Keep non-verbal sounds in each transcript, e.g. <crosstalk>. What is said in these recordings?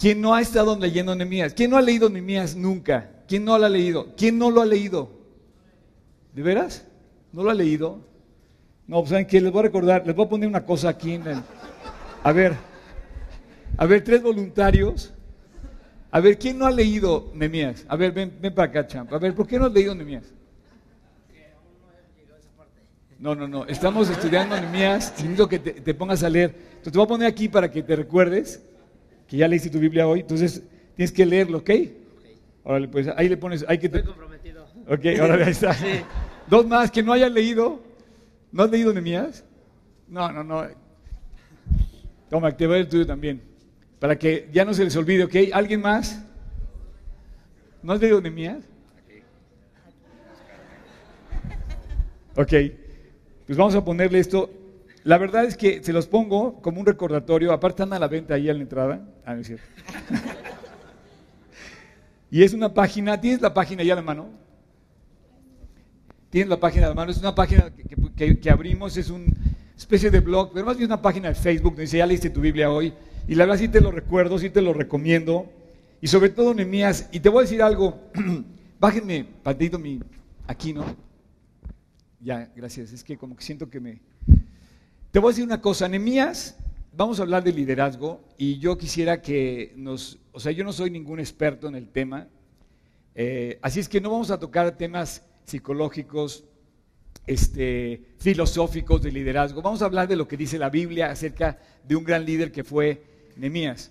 ¿Quién no ha estado leyendo Nehemías? ¿Quién no ha leído Nehemías nunca? ¿Quién no lo ha leído? ¿Quién no lo ha leído? ¿De veras? ¿No lo ha leído? No, pues ¿saben qué? Les voy a recordar, les voy a poner una cosa aquí en el... A ver, a ver, tres voluntarios. A ver, ¿quién no ha leído Nehemías? A ver, ven, ven para acá, champ. A ver, ¿por qué no has leído Nehemías? No, no, no. Estamos estudiando Nehemías. Necesito que te, te pongas a leer. Entonces te voy a poner aquí para que te recuerdes que ya leíste tu Biblia hoy. Entonces tienes que leerlo, ¿ok? Órale, pues ahí le pones. Hay que te... Estoy comprometido. Ok, ahora ahí está. <laughs> Dos más que no hayan leído. ¿No has leído Nehemías? No, no, no. Toma, te voy el tuyo también. Para que ya no se les olvide, ¿ok? ¿Alguien más? ¿No has leído Nehemías? Ok, pues vamos a ponerle esto. La verdad es que se los pongo como un recordatorio. Aparte están a la venta ahí a la entrada. Ah, no es cierto. <laughs> y es una página, ¿tienes la página ya a la mano? Tienes la página a la mano, es una página que, que- abrimos, es una especie de blog, pero más bien una página de Facebook donde dice, ya leíste tu Biblia hoy. Y la verdad sí te lo recuerdo, sí te lo recomiendo. Y sobre todo Nehemías, y te voy a decir algo, <clears throat> bájenme, patito mi, aquí, ¿no? Ya, gracias, es que como que siento que me... Te voy a decir una cosa, Nehemías, vamos a hablar de liderazgo y yo quisiera que nos, o sea, yo no soy ningún experto en el tema, eh, así es que no vamos a tocar temas psicológicos, este, filosóficos de liderazgo. Vamos a hablar de lo que dice la Biblia acerca de un gran líder que fue Nehemías.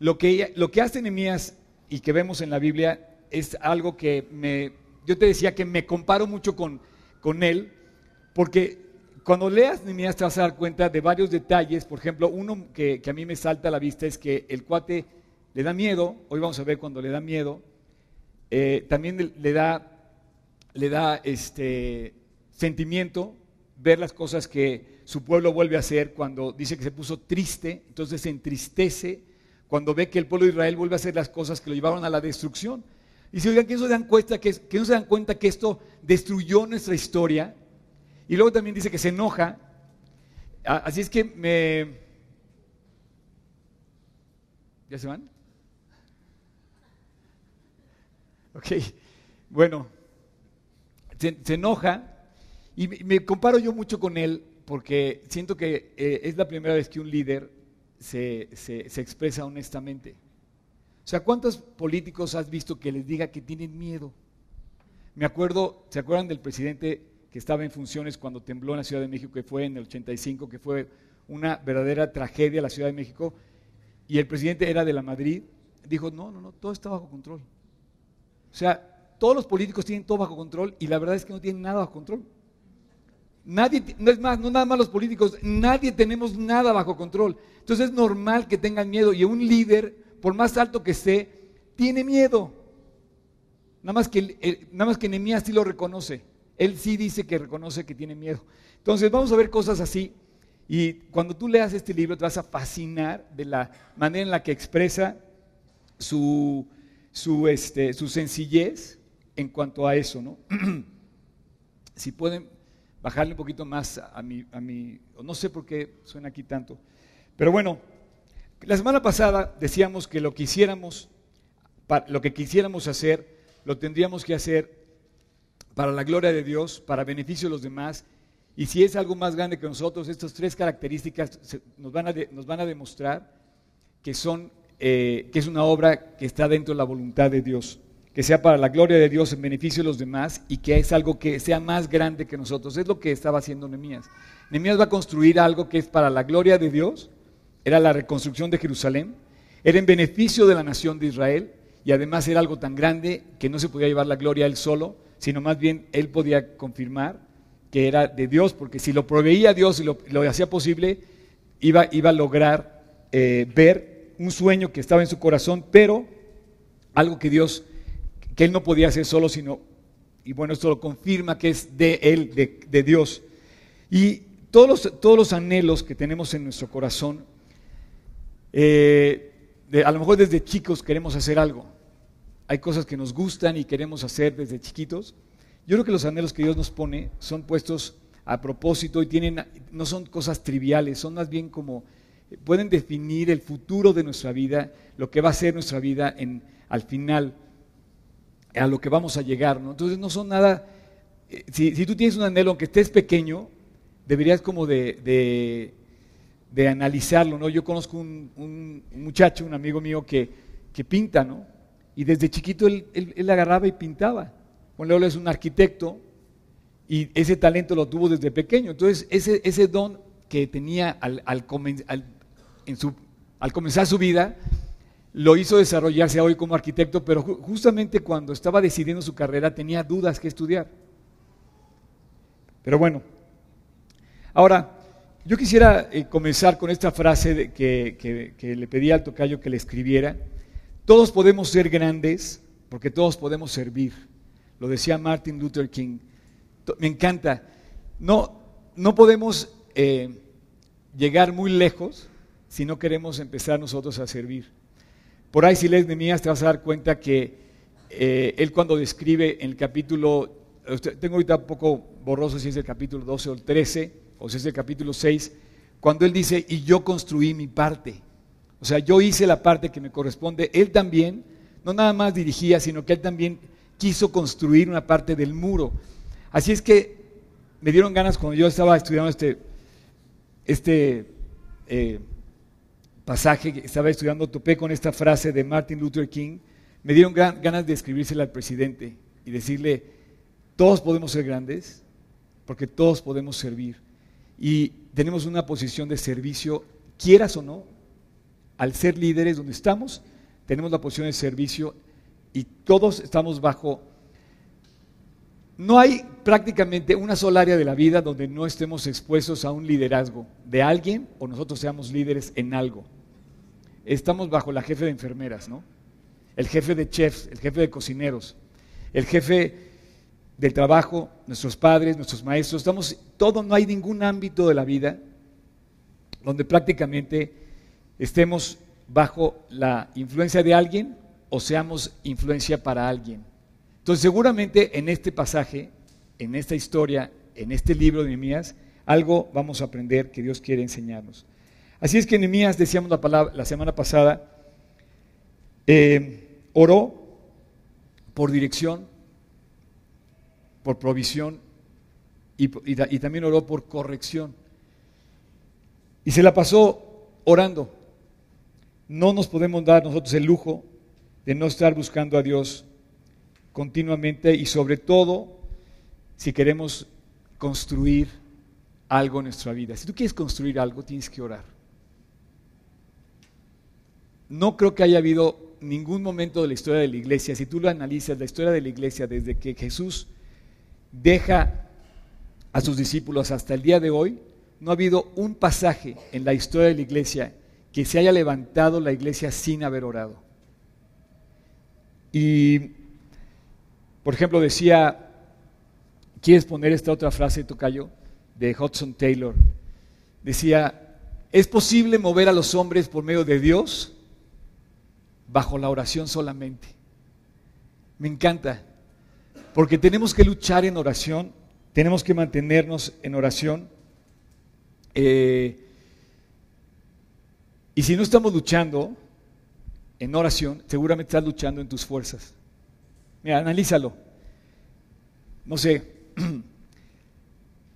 Lo que, lo que hace Nehemías y que vemos en la Biblia es algo que me, yo te decía que me comparo mucho con, con él, porque cuando leas Nehemías te vas a dar cuenta de varios detalles. Por ejemplo, uno que, que a mí me salta a la vista es que el cuate le da miedo, hoy vamos a ver cuando le da miedo, eh, también le- da, le da este sentimiento ver las cosas que su pueblo vuelve a hacer cuando dice que se puso triste, entonces se entristece cuando ve que el pueblo de Israel vuelve a hacer las cosas que lo llevaron a la destrucción. Y si oigan, que no se dan cuenta que, que no se dan cuenta que esto destruyó nuestra historia. Y luego también dice que se enoja. Así es que me... ¿Ya se van? Ok, bueno, se, enoja y me, comparo yo mucho con él porque siento que eh, es la primera vez que un líder se- se expresa honestamente. O sea, ¿cuántos políticos has visto que les diga que tienen miedo? Me acuerdo, ¿se acuerdan del presidente que estaba en funciones cuando tembló en la Ciudad de México, que fue en el 85, que fue una verdadera tragedia la Ciudad de México? Y el presidente era de la Madrid, dijo, no, no, no, todo está bajo control. O sea, todos los políticos tienen todo bajo control y la verdad es que no tienen nada bajo control. Nadie, no es más, no nada más los políticos, nadie tenemos nada bajo control. Entonces es normal que tengan miedo y un líder, por más alto que esté, tiene miedo. Nada más que, nada más que sí lo reconoce. Él sí dice que reconoce que tiene miedo. Entonces vamos a ver cosas así. Y cuando tú leas este libro te vas a fascinar de la manera en la que expresa su, su, este, su sencillez en cuanto a eso, ¿no? <clears throat> si pueden bajarle un poquito más a mi, a mi, no sé por qué suena aquí tanto, pero bueno, la semana pasada decíamos que lo que lo que quisiéramos hacer, lo tendríamos que hacer para la gloria de Dios, para beneficio de los demás, y si es algo más grande que nosotros, estas tres características nos, van a demostrar eh, que es una obra que está dentro de la voluntad de Dios, que sea para la gloria de Dios en beneficio de los demás y que es algo que sea más grande que nosotros. Es lo que estaba haciendo Nehemías. Nehemías va a construir algo que es para la gloria de Dios, era la reconstrucción de Jerusalén, era en beneficio de la nación de Israel. Y además era algo tan grande que no se podía llevar la gloria a él solo, sino más bien él podía confirmar que era de Dios, porque si lo proveía Dios y lo, lo hacía posible, iba, iba a lograr eh, ver un sueño que estaba en su corazón, pero algo que Dios, que él no podía hacer solo, sino, y bueno, esto lo confirma que es de él, de, de Dios. Y todos los, todos los anhelos que tenemos en nuestro corazón, eh, de- a lo mejor desde chicos queremos hacer algo. Hay cosas que nos gustan y queremos hacer desde chiquitos. Yo creo que los anhelos que Dios nos pone son puestos a propósito y tienen, no son cosas triviales, son más bien como pueden definir el futuro de nuestra vida, lo que va a ser nuestra vida en, al final, a lo que vamos a llegar. ¿no? Entonces no son nada, eh, si, si, tú tienes un anhelo, aunque estés pequeño, deberías como de, de, analizarlo. ¿no? Yo conozco un, muchacho, un amigo mío que, que pinta, ¿no? Y desde chiquito él, él, agarraba y pintaba. Juan Leolo es un arquitecto y ese talento lo tuvo desde pequeño. Entonces, ese, ese don que tenía al, al, en su, al comenzar su vida, lo hizo desarrollarse hoy como arquitecto, pero justamente cuando estaba decidiendo su carrera tenía dudas que estudiar. Pero bueno, ahora, yo quisiera eh, comenzar con esta frase que, que le pedí al tocayo que le escribiera. Todos podemos ser grandes porque todos podemos servir. Lo decía Martin Luther King. Me encanta. No, no podemos eh, llegar muy lejos si no queremos empezar nosotros a servir. Por ahí si lees Nehemías te vas a dar cuenta que eh, él cuando describe en el capítulo, tengo ahorita un poco borroso si es el capítulo 12 o el 13, o si es el capítulo 6, cuando él dice, y yo construí mi parte. O sea, yo hice la parte que me corresponde, él también, no nada más dirigía, sino que él también quiso construir una parte del muro. Así es que me dieron ganas cuando yo estaba estudiando este, este eh, pasaje estaba estudiando, topé con esta frase de Martin Luther King, me dieron ganas de escribírsela al presidente y decirle, todos podemos ser grandes porque todos podemos servir. Y tenemos una posición de servicio, quieras o no, al ser líderes donde estamos, tenemos la posición de servicio y todos estamos bajo... No hay prácticamente una sola área de la vida donde no estemos expuestos a un liderazgo de alguien o nosotros seamos líderes en algo estamos bajo la jefe de enfermeras, ¿no? El jefe de chefs, el jefe de cocineros, el jefe del trabajo, nuestros padres, nuestros maestros, estamos, todo, no hay ningún ámbito de la vida donde prácticamente estemos bajo la influencia de alguien o seamos influencia para alguien. Entonces seguramente en este pasaje, en esta historia, en este libro de Nehemías, algo vamos a aprender que Dios quiere enseñarnos. Así es que Nehemías, decíamos la, palabra, la semana pasada, eh, oró por dirección, por provisión y, y también oró por corrección. Y se la pasó orando. No nos podemos dar nosotros el lujo de no estar buscando a Dios continuamente y sobre todo si queremos construir algo en nuestra vida. Si tú quieres construir algo, tienes que orar no creo que haya habido ningún momento de la historia de la iglesia, si tú lo analizas, la historia de la iglesia desde que Jesús deja a sus discípulos hasta el día de hoy, no ha habido un pasaje en la historia de la iglesia que se haya levantado la iglesia sin haber orado. Y, por ejemplo, decía, ¿quieres poner esta otra frase, Tocayo? De Hudson Taylor. Decía, ¿es posible mover a los hombres por medio de Dios? bajo la oración solamente. Me encanta, porque tenemos que luchar en oración, tenemos que mantenernos en oración. Eh, y si no estamos luchando en oración, seguramente estás luchando en tus fuerzas. Mira, analízalo. No sé, <clears throat>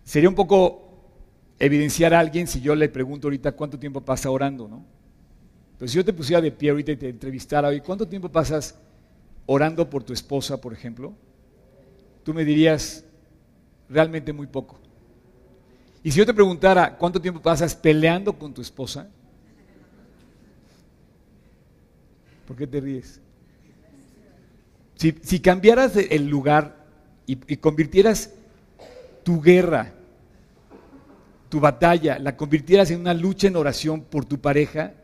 sería un poco evidenciar a alguien si yo le pregunto ahorita cuánto tiempo pasa orando, ¿no? Pero si yo te pusiera de pie ahorita y te entrevistara hoy, ¿cuánto tiempo pasas orando por tu esposa, por ejemplo? Tú me dirías, realmente muy poco. Y si yo te preguntara, ¿cuánto tiempo pasas peleando con tu esposa? ¿Por qué te ríes? Si, cambiaras el lugar y, y convirtieras tu guerra, tu batalla, la convirtieras en una lucha en oración por tu pareja,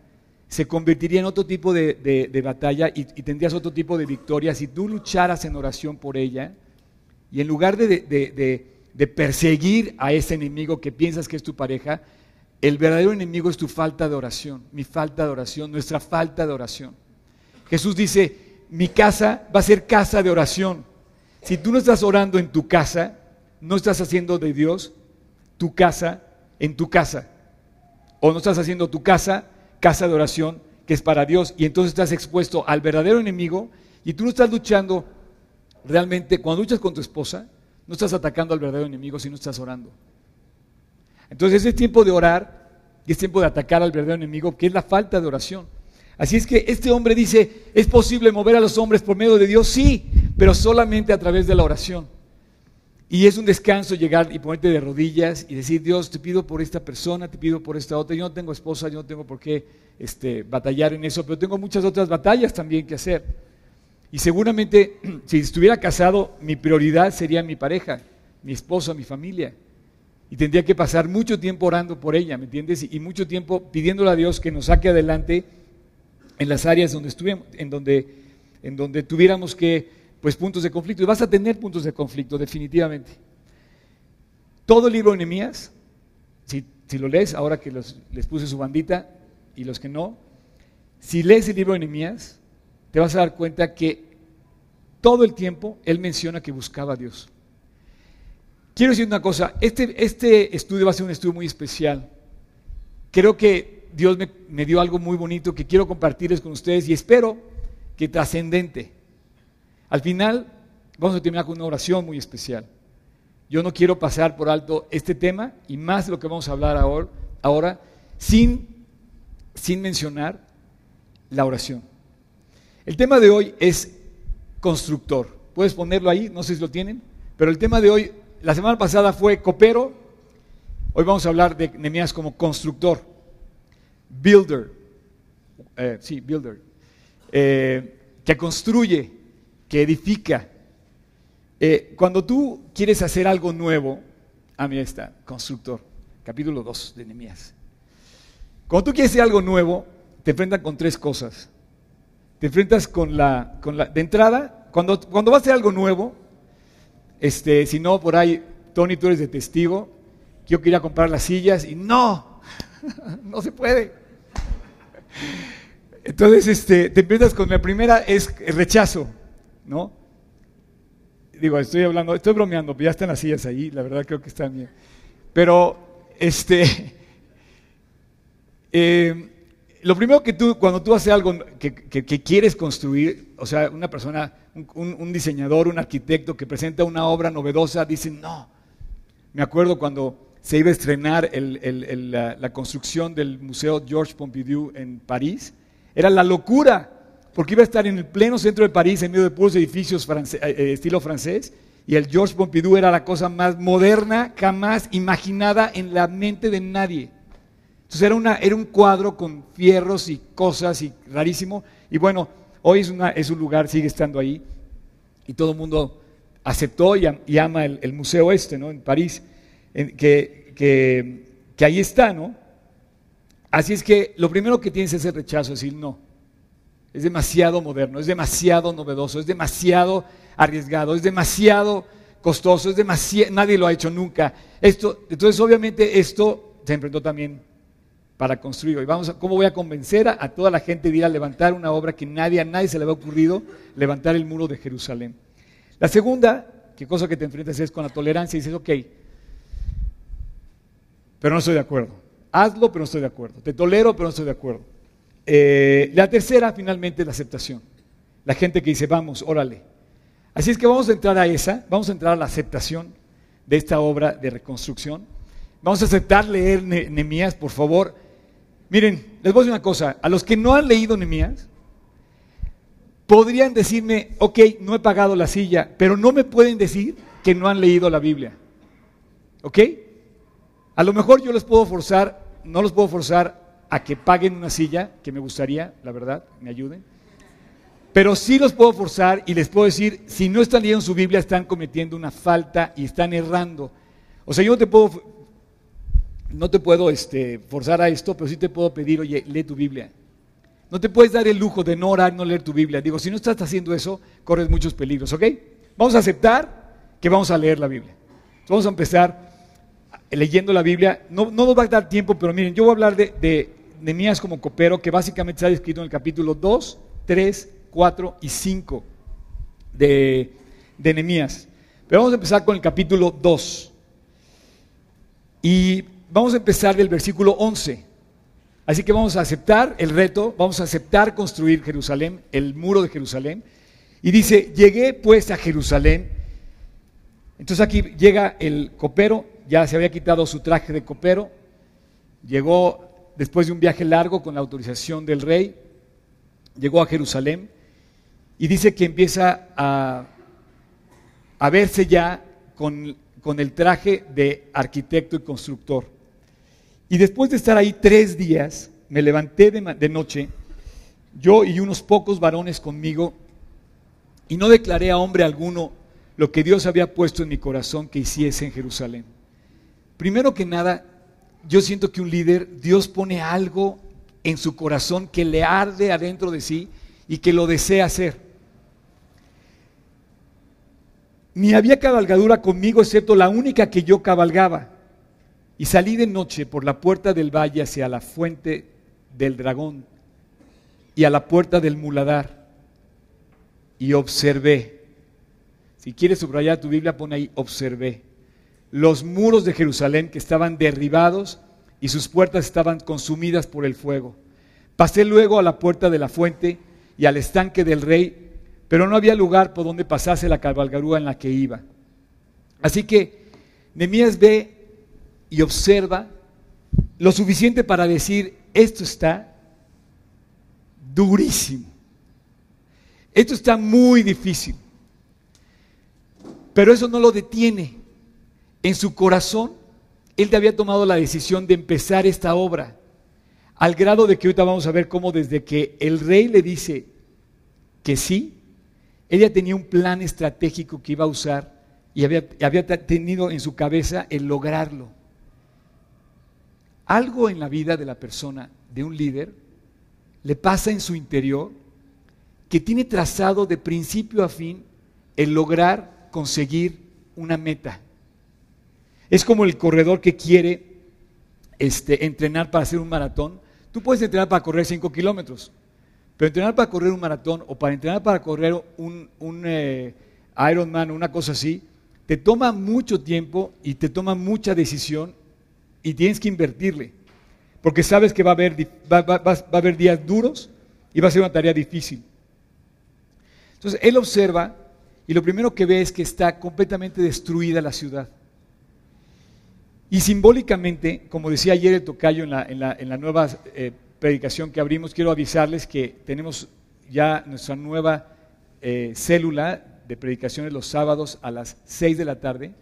se convertiría en otro tipo de, batalla y, tendrías otro tipo de victoria si tú lucharas en oración por ella y en lugar de, perseguir a ese enemigo que piensas que es tu pareja, el verdadero enemigo es tu falta de oración, mi falta de oración, nuestra falta de oración. Jesús dice, mi casa va a ser casa de oración. Si tú no estás orando en tu casa, no estás haciendo de Dios tu casa en tu casa. o no estás haciendo tu casa, casa de oración, que es para Dios, y entonces estás expuesto al verdadero enemigo y tú no estás luchando realmente, cuando luchas con tu esposa, no estás atacando al verdadero enemigo, sino estás orando. Entonces es tiempo de orar y es tiempo de atacar al verdadero enemigo, que es la falta de oración. Así es que este hombre dice, ¿es posible mover a los hombres por medio de Dios? Sí, pero solamente a través de la oración. Y es un descanso llegar y ponerte de rodillas y decir, Dios, te pido por esta persona, te pido por esta otra. Yo no tengo esposa, yo no tengo por qué este, batallar en eso, pero tengo muchas otras batallas también que hacer. Y seguramente, <clears throat> si estuviera casado, mi prioridad sería mi pareja, mi esposa, mi familia. Y tendría que pasar mucho tiempo orando por ella, ¿me entiendes? Y mucho tiempo pidiéndole a Dios que nos saque adelante en las áreas donde estuvimos, en donde, tuviéramos que, pues, puntos de conflicto. Y vas a tener puntos de conflicto, definitivamente. Todo el libro de Nehemías, si, si lo lees, ahora que les puse su bandita, y los que no, si lees el libro de Nehemías, te vas a dar cuenta que todo el tiempo él menciona que buscaba a Dios. Quiero decir una cosa, este, este estudio va a ser un estudio muy especial. Creo que Dios me, dio algo muy bonito que quiero compartirles con ustedes y espero que trascendente. Al final vamos a terminar con una oración muy especial. Yo no quiero pasar por alto este tema y más de lo que vamos a hablar ahora, ahora sin, sin mencionar la oración. El tema de hoy es constructor. Puedes ponerlo ahí, no sé si lo tienen, pero el tema de hoy la semana pasada fue copero, hoy vamos a hablar de Nehemías como constructor, builder, eh, sí, builder, eh, que construye, que edifica. Eh, cuando tú quieres hacer algo nuevo, a mí está, constructor, capítulo 2 de Nehemías. Cuando tú quieres hacer algo nuevo, te enfrentas con tres cosas. Te enfrentas con la, con la de entrada, cuando, cuando vas a hacer algo nuevo, este, si no, por ahí, Tony, tú eres de testigo. Yo quería comprar las sillas y no, <laughs> no se puede. Entonces, este, te empiezas con la primera, es el rechazo, ¿no? Digo, estoy hablando, estoy bromeando, ya están las sillas ahí, la verdad creo que están bien. Pero, este, <laughs> eh, lo primero que tú, cuando tú haces algo que, quieres construir, o sea, una persona, un, diseñador, un arquitecto que presenta una obra novedosa, dice, no. Me acuerdo cuando se iba a estrenar la, construcción del Museo Georges Pompidou en París, era la locura, porque iba a estar en el pleno centro de París, en medio de puros edificios eh, eh, estilo francés, y el Georges Pompidou era la cosa más moderna jamás imaginada en la mente de nadie. Entonces era, un cuadro con fierros y cosas y rarísimo. Y bueno, hoy es, un lugar, sigue estando ahí. Y todo el mundo aceptó y, ama el, museo este, ¿no? En París, que, que, ahí está, ¿no? Así es que lo primero que tienes es el rechazo, es decir, no. Es demasiado moderno, es demasiado novedoso, es demasiado arriesgado, es demasiado costoso, es demasiado, nadie lo ha hecho nunca. Esto, entonces, obviamente, esto se enfrentó también para construir. Y vamos a, ¿cómo voy a convencer a, toda la gente de ir a levantar una obra que nadie, a nadie se le había ocurrido, levantar el muro de Jerusalén? La segunda, qué cosa que te enfrentas es con la tolerancia y dices, ok, pero no estoy de acuerdo. Hazlo, pero no estoy de acuerdo. Te tolero, pero no estoy de acuerdo. Eh, la tercera, finalmente, es la aceptación. La gente que dice, vamos, órale. Así es que vamos a entrar a esa, vamos a entrar a la aceptación de esta obra de reconstrucción. Vamos a aceptar leer Nehemías, por favor. Miren, les voy a decir una cosa, a los que no han leído Nehemías, podrían decirme, ok, no he pagado la silla, pero no me pueden decir que no han leído la Biblia. ¿Ok? A lo mejor yo les puedo forzar, no los puedo forzar a que paguen una silla, que me gustaría, la verdad, me ayuden. Pero sí los puedo forzar y les puedo decir, si no están leyendo su Biblia, están cometiendo una falta y están errando. O sea, yo no te puedo no te puedo este, forzar a esto, pero sí te puedo pedir, oye, lee tu Biblia. No te puedes dar el lujo de no orar, no leer tu Biblia. Digo, si no estás haciendo eso, corres muchos peligros, ¿ok? Vamos a aceptar que vamos a leer la Biblia. vamos a empezar leyendo la Biblia. No, nos va a dar tiempo, pero miren, yo voy a hablar de, de como copero, que básicamente está descrito en el capítulo 2, 3, 4 y 5 de, de Nehemías. Pero vamos a empezar con el capítulo 2. Y Vamos a empezar del versículo 11. Así que vamos a aceptar el reto, vamos a aceptar construir Jerusalén, el muro de Jerusalén. Y dice, llegué pues a Jerusalén. Entonces aquí llega el copero, ya se había quitado su traje de copero, llegó después de un viaje largo con la autorización del rey, llegó a Jerusalén y dice que empieza a, verse ya con el traje de arquitecto y constructor. Y después de estar ahí tres días, me levanté de, noche, yo y unos pocos varones conmigo, y no declaré a hombre alguno lo que Dios había puesto en mi corazón que hiciese en Jerusalén. Primero que nada, yo siento que un líder, Dios pone algo en su corazón que le arde adentro de sí y que lo desea hacer. Ni había cabalgadura conmigo excepto la única que yo cabalgaba y salí de noche por la puerta del valle hacia la fuente del dragón y a la puerta del muladar y observé. Si quieres subrayar tu Biblia, pone ahí, observé. Los muros de Jerusalén que estaban derribados y sus puertas estaban consumidas por el fuego. Pasé luego a la puerta de la fuente y al estanque del rey, pero no había lugar por donde pasase la cabalgarúa en la que iba. Así que Nemías ve y observa lo suficiente para decir, esto está durísimo. Esto está muy difícil. Pero eso no lo detiene. En su corazón, él había tomado la decisión de empezar esta obra. Al grado de que ahorita vamos a ver cómo desde que el rey le dice que sí, ella tenía un plan estratégico que iba a usar y había, había tenido en su cabeza el lograrlo algo en la vida de la persona, de un líder, le pasa en su interior que tiene trazado de principio a fin el lograr conseguir una meta. Es como el corredor que quiere este, entrenar para hacer un maratón. Tú puedes entrenar para correr 5 kilómetros, pero entrenar para correr un maratón o para entrenar para correr un, un eh, Ironman o una cosa así, te toma mucho tiempo y te toma mucha decisión y tienes que invertirle, porque sabes que va a, haber, va, a haber días duros y va a ser una tarea difícil. Entonces, él observa y lo primero que ve es que está completamente destruida la ciudad. Y simbólicamente, como decía ayer el tocayo en la, en la, en la nueva eh, predicación que abrimos, quiero avisarles que tenemos ya nuestra nueva eh, célula de predicaciones los sábados a las 6 de la tarde.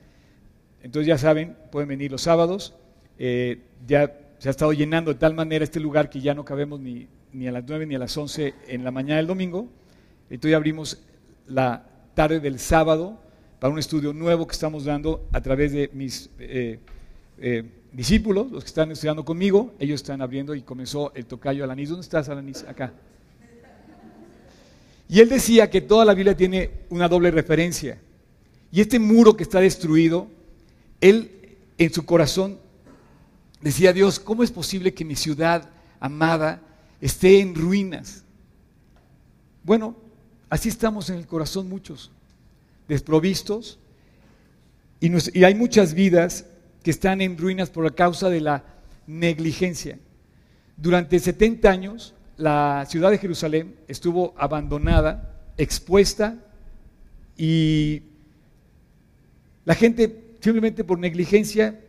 Entonces ya saben, pueden venir los sábados. Eh, ya se ha estado llenando de tal manera este lugar que ya no cabemos ni, a las 9 ni a las 11 en la mañana del domingo. Entonces abrimos la tarde del sábado para un estudio nuevo que estamos dando a través de mis eh, eh, discípulos, los que están estudiando conmigo. Ellos están abriendo y comenzó el tocayo Alanis. ¿Dónde estás, Alanis? Acá. Y él decía que toda la Biblia tiene una doble referencia. Y este muro que está destruido, él en su corazón Decía Dios, ¿cómo es posible que mi ciudad amada esté en ruinas? Bueno, así estamos en el corazón muchos, desprovistos, y, hay muchas vidas que están en ruinas por la causa de la negligencia. Durante 70 años, la ciudad de Jerusalén estuvo abandonada, expuesta, y la gente simplemente por negligencia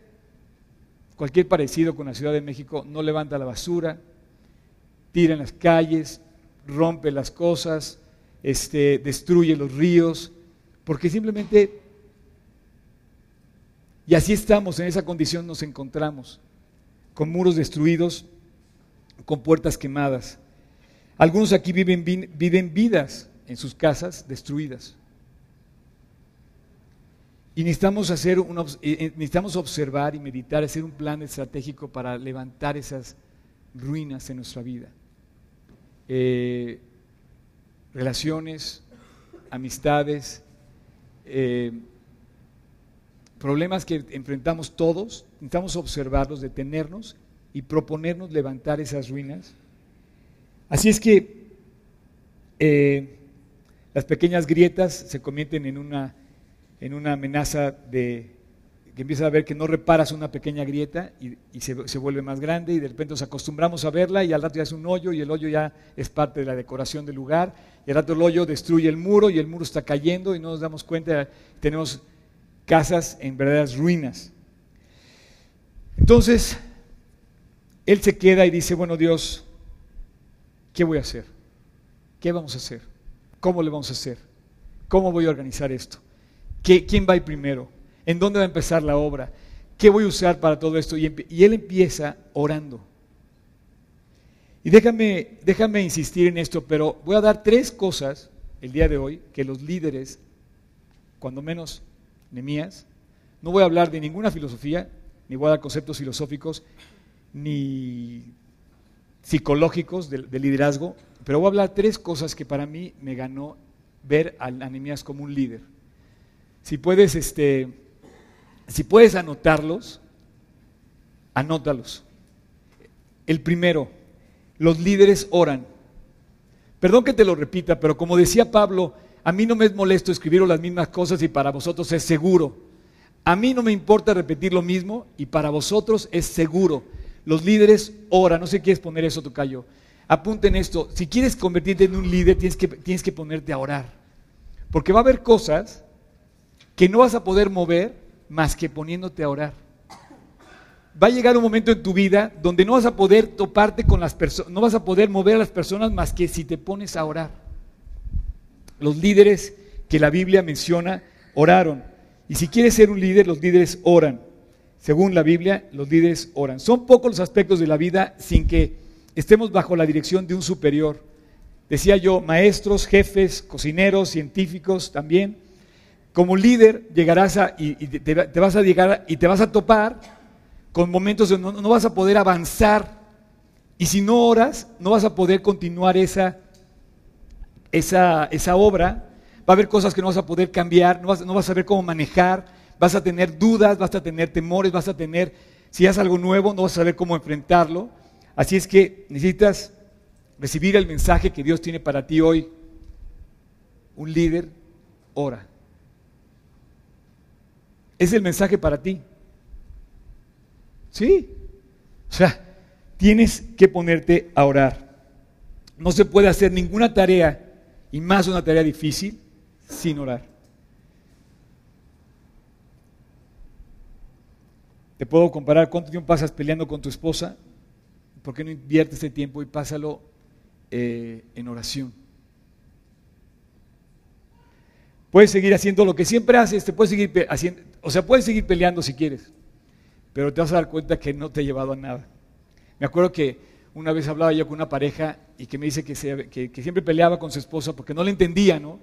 cualquier parecido con la Ciudad de México, no levanta la basura, tira en las calles, rompe las cosas, este, destruye los ríos, porque simplemente, y así estamos, en esa condición nos encontramos, con muros destruidos, con puertas quemadas. Algunos aquí viven, viven vidas en sus casas destruidas. Y necesitamos, hacer necesitamos observar y meditar, hacer un plan estratégico para levantar esas ruinas en nuestra vida. Eh, relaciones, amistades, eh, problemas que enfrentamos todos, necesitamos observarlos, detenernos y proponernos levantar esas ruinas. Así es que eh, las pequeñas grietas se convierten en una en una amenaza de que empiezas a ver que no reparas una pequeña grieta y, se, se, vuelve más grande y de repente nos acostumbramos a verla y al rato ya es un hoyo y el hoyo ya es parte de la decoración del lugar y al rato el hoyo destruye el muro y el muro está cayendo y no nos damos cuenta, tenemos casas en verdaderas ruinas. Entonces, él se queda y dice, bueno Dios, ¿qué voy a hacer? ¿Qué vamos a hacer? ¿Cómo le vamos a hacer? ¿Cómo voy a organizar esto? ¿Quién va a ir primero? ¿En dónde va a empezar la obra? ¿Qué voy a usar para todo esto? Y, él empieza orando. Y déjame, déjame insistir en esto, pero voy a dar tres cosas el día de hoy que los líderes, cuando menos Nemías, no voy a hablar de ninguna filosofía, ni voy a dar conceptos filosóficos, ni psicológicos de, liderazgo, pero voy a hablar tres cosas que para mí me ganó ver a Nemías como un líder. Si puedes, este, si puedes anotarlos, anótalos. El primero, los líderes oran. Perdón que te lo repita, pero como decía Pablo, a mí no me es molesto escribir las mismas cosas y para vosotros es seguro. A mí no me importa repetir lo mismo y para vosotros es seguro. Los líderes oran. No sé si quieres poner eso, Tocayo. Apunten esto. Si quieres convertirte en un líder, tienes que, tienes que ponerte a orar. Porque va a haber cosas que no vas a poder mover más que poniéndote a orar. Va a llegar un momento en tu vida donde no vas a poder toparte con las personas, no vas a poder mover a las personas más que si te pones a orar. Los líderes que la Biblia menciona oraron. Y si quieres ser un líder, los líderes oran. Según la Biblia, los líderes oran. Son pocos los aspectos de la vida sin que estemos bajo la dirección de un superior. Decía yo, maestros, jefes, cocineros, científicos también como líder llegarás a, y, te, vas a llegar y te vas a topar con momentos donde no, vas a poder avanzar. Y si no oras, no vas a poder continuar esa, esa, esa obra. Va a haber cosas que no vas a poder cambiar, no vas, no vas a saber cómo manejar, vas a tener dudas, vas a tener temores, vas a tener, si haces algo nuevo, no vas a saber cómo enfrentarlo. Así es que necesitas recibir el mensaje que Dios tiene para ti hoy. Un líder ora. Es el mensaje para ti. ¿Sí? O sea, tienes que ponerte a orar. No se puede hacer ninguna tarea, y más una tarea difícil, sin orar. Te puedo comparar cuánto tiempo pasas peleando con tu esposa. ¿Por qué no inviertes ese tiempo y pásalo eh, en oración? Puedes seguir haciendo lo que siempre haces, te puedes seguir haciendo, o sea, puedes seguir peleando si quieres, pero te vas a dar cuenta que no te ha llevado a nada. Me acuerdo que una vez hablaba yo con una pareja y que me dice que, siempre peleaba con su esposa porque no le entendía, ¿no?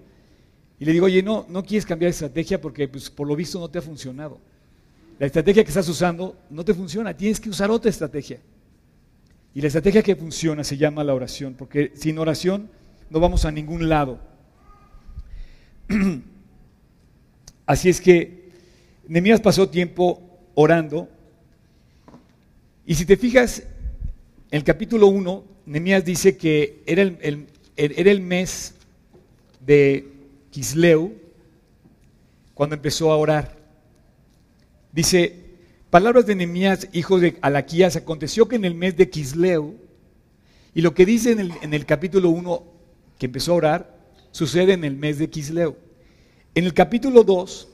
Y le digo, oye, no, no quieres cambiar de estrategia porque pues, por lo visto no te ha funcionado. La estrategia que estás usando no te funciona, tienes que usar otra estrategia. Y la estrategia que funciona se llama la oración, porque sin oración no vamos a ningún lado. <clears throat> Así es que Nehemías pasó tiempo orando. Y si te fijas, en el capítulo 1, Nehemías dice que era el, mes de Kisleu cuando empezó a orar. Dice, palabras de Nehemías, hijo de Alaquías, aconteció que en el mes de Kisleu, y lo que dice en el, en el capítulo 1 que empezó a orar, sucede en el mes de Kisleu. En el capítulo 2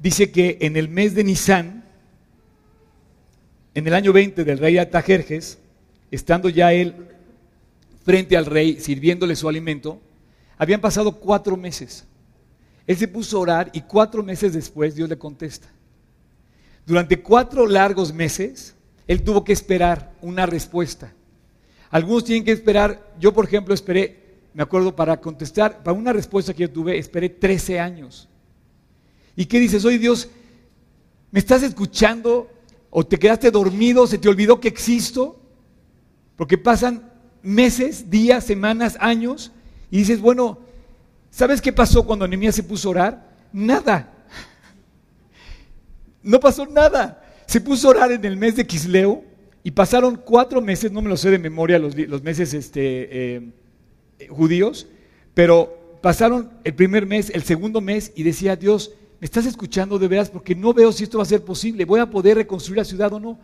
dice que en el mes de Nisan, en el año 20 del rey Atajerjes, estando ya él frente al rey, sirviéndole su alimento, habían pasado cuatro meses. Él se puso a orar y cuatro meses después Dios le contesta. Durante cuatro largos meses, él tuvo que esperar una respuesta. Algunos tienen que esperar, yo por ejemplo esperé me acuerdo, para contestar, para una respuesta que yo tuve, esperé 13 años. ¿Y qué dices? Oye Dios, ¿me estás escuchando? ¿O te quedaste dormido? ¿Se te olvidó que existo? Porque pasan meses, días, semanas, años, y dices, bueno, ¿sabes qué pasó cuando Nehemías se puso a orar? Nada. No pasó nada. Se puso a orar en el mes de Quisleo y pasaron cuatro meses, no me lo sé de memoria los, meses este, eh, judíos, pero pasaron el primer mes, el segundo mes y decía Dios, ¿me estás escuchando de veras? Porque no veo si esto va a ser posible. ¿Voy a poder reconstruir la ciudad o no?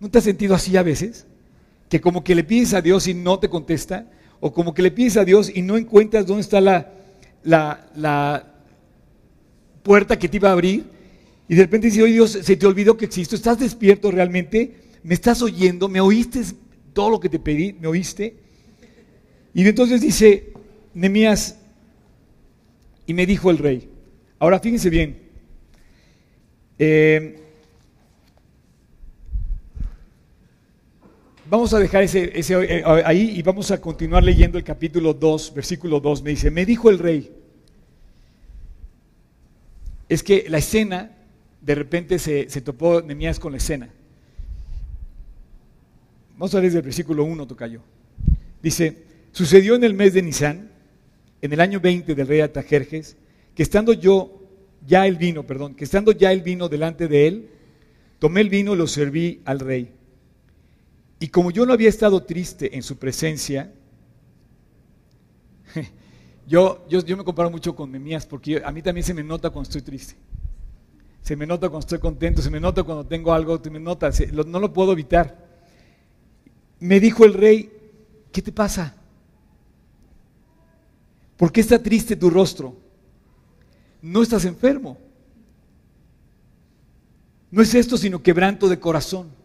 ¿No te has sentido así a veces? Que como que le pides a Dios y no te contesta, o como que le pides a Dios y no encuentras dónde está la, la, la puerta que te iba a abrir, y de repente dices, oye Dios, se te olvidó que existo, estás despierto realmente, me estás oyendo, me oíste todo lo que te pedí, me oíste. Y entonces dice Nemías, y me dijo el rey, ahora fíjense bien, eh, Vamos a dejar ese, eh, ahí y vamos a continuar leyendo el capítulo 2, versículo 2. Me dice, me dijo el rey, es que la escena, de repente se, topó Nemías con la escena. Vamos a ver desde el versículo 1, Tocayo. Dice, sucedió en el mes de Nisan, en el año 20 del rey Atajerjes, que estando yo, ya el vino, perdón, que estando ya el vino delante de él, tomé el vino y lo serví al rey. Y como yo no había estado triste en su presencia, <laughs> yo, yo, me comparo mucho con Memías porque a mí también se me nota cuando estoy triste. Se me nota cuando estoy contento, se me nota cuando tengo algo, se me nota, no lo puedo evitar. Me dijo el rey, ¿qué te pasa? ¿Por qué está triste tu rostro? No estás enfermo. No es esto sino quebranto de corazón.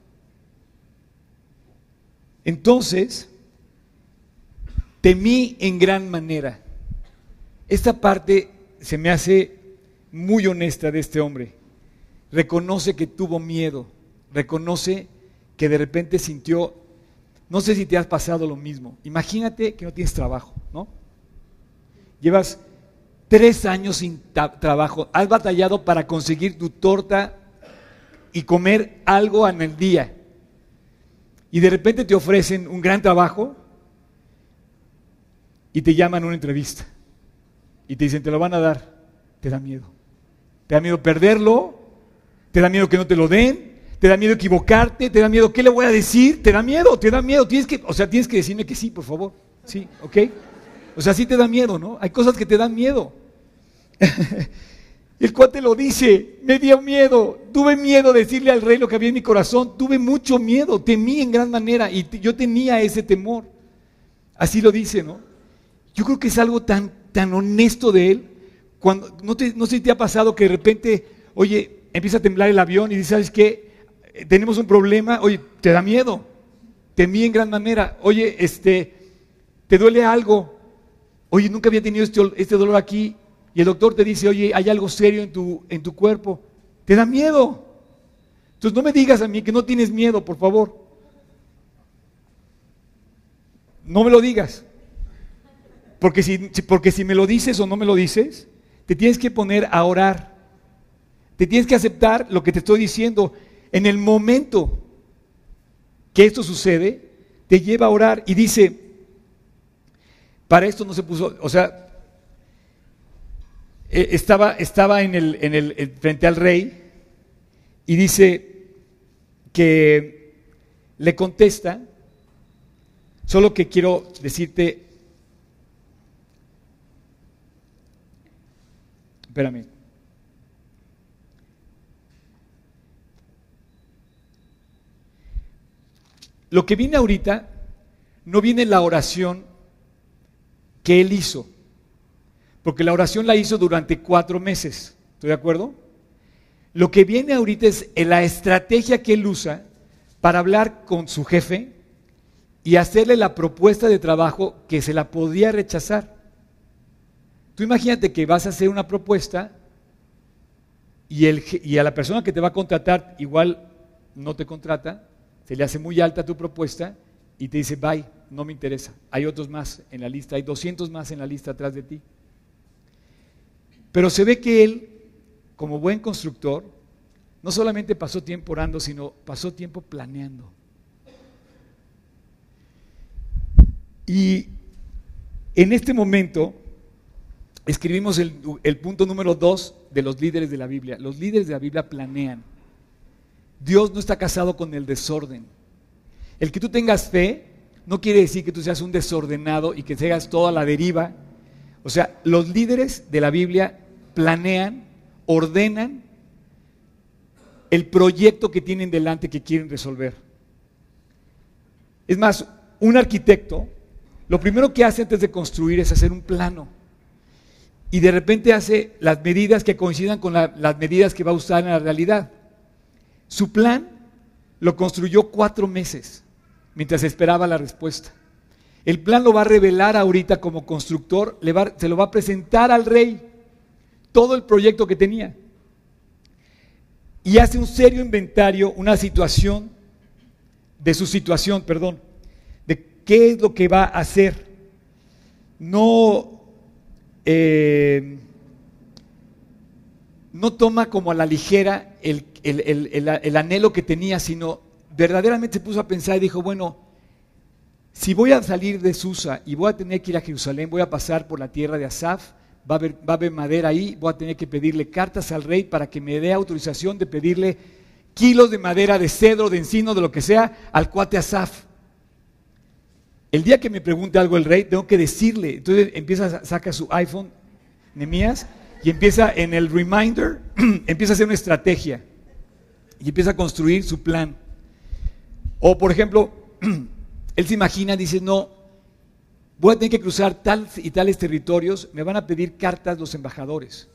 Entonces, temí en gran manera. Esta parte se me hace muy honesta de este hombre. Reconoce que tuvo miedo, reconoce que de repente sintió, no sé si te has pasado lo mismo, imagínate que no tienes trabajo, ¿no? Llevas tres años sin trabajo, has batallado para conseguir tu torta y comer algo en el día y de repente te ofrecen un gran trabajo y te llaman a una entrevista y te dicen, te lo van a dar, te da miedo. Te da miedo perderlo, te da miedo que no te lo den, te da miedo equivocarte, te da miedo, ¿qué le voy a decir? Te da miedo, te da miedo, tienes que, o sea, tienes que decirme que sí, por favor. Sí, ¿ok? O sea, sí te da miedo, ¿no? Hay cosas que te dan miedo. <laughs> El cuate lo dice, me dio miedo, tuve miedo de decirle al rey lo que había en mi corazón, tuve mucho miedo, temí en gran manera y yo tenía ese temor. Así lo dice, ¿no? Yo creo que es algo tan, tan honesto de él. Cuando, no, no sé si te ha pasado que de repente, oye, empieza a temblar el avión y dices, ¿sabes qué? Tenemos un problema, oye, te da miedo, temí en gran manera, oye, este, te duele algo, oye, nunca había tenido este, este dolor aquí, y el doctor te dice, oye, hay algo serio en tu, en tu cuerpo, te da miedo. Entonces no me digas a mí que no tienes miedo, por favor. No me lo digas. Porque si, porque si me lo dices o no me lo dices, te tienes que poner a orar. Te tienes que aceptar lo que te estoy diciendo. En el momento que esto sucede, te lleva a orar y dice, para esto no se puso, o sea, eh, estaba, estaba en el, en el, frente al rey y dice que le contesta, solo que quiero decirte, espérame, lo que viene ahorita no viene la oración que él hizo porque la oración la hizo durante cuatro meses. ¿Estoy de acuerdo? Lo que viene ahorita es la estrategia que él usa para hablar con su jefe y hacerle la propuesta de trabajo que se la podía rechazar. Tú imagínate que vas a hacer una propuesta y, y a la persona que te va a contratar igual no te contrata, se le hace muy alta tu propuesta y te dice, bye, no me interesa. Hay otros más en la lista, hay 200 más en la lista atrás de ti. Pero se ve que él, como buen constructor, no solamente pasó tiempo orando, sino pasó tiempo planeando. Y en este momento escribimos el, punto número dos de los líderes de la Biblia. Los líderes de la Biblia planean. Dios no está casado con el desorden. El que tú tengas fe no quiere decir que tú seas un desordenado y que seas toda la deriva o sea, los líderes de la Biblia planean, ordenan el proyecto que tienen delante que quieren resolver. Es más, un arquitecto, lo primero que hace antes de construir es hacer un plano. Y de repente hace las medidas que coincidan con las medidas que va a usar en la realidad. Su plan lo construyó cuatro meses mientras esperaba la respuesta. El plan lo va a revelar ahorita como constructor, le se lo va a presentar al rey, todo el proyecto que tenía. Y hace un serio inventario, una situación, de su situación, perdón, de qué es lo que va a hacer. No, eh, no toma como a la ligera el, el anhelo que tenía, sino verdaderamente se puso a pensar y dijo, bueno, si voy a salir de Susa y voy a tener que ir a Jerusalén, voy a pasar por la tierra de Asaf, va a, haber, madera ahí, voy a tener que pedirle cartas al rey para que me dé autorización de pedirle kilos de madera, de cedro, de encino, de lo que sea, al cuate Asaf. El día que me pregunte algo el rey, tengo que decirle. Entonces empieza, saca su iPhone, Nemías, y empieza en el reminder, <clears throat> empieza a hacer una estrategia y empieza a construir su plan. O por ejemplo, <clears throat> él se imagina, dice, no, voy a tener que cruzar tal y tales territorios, me van a pedir cartas los embajadores.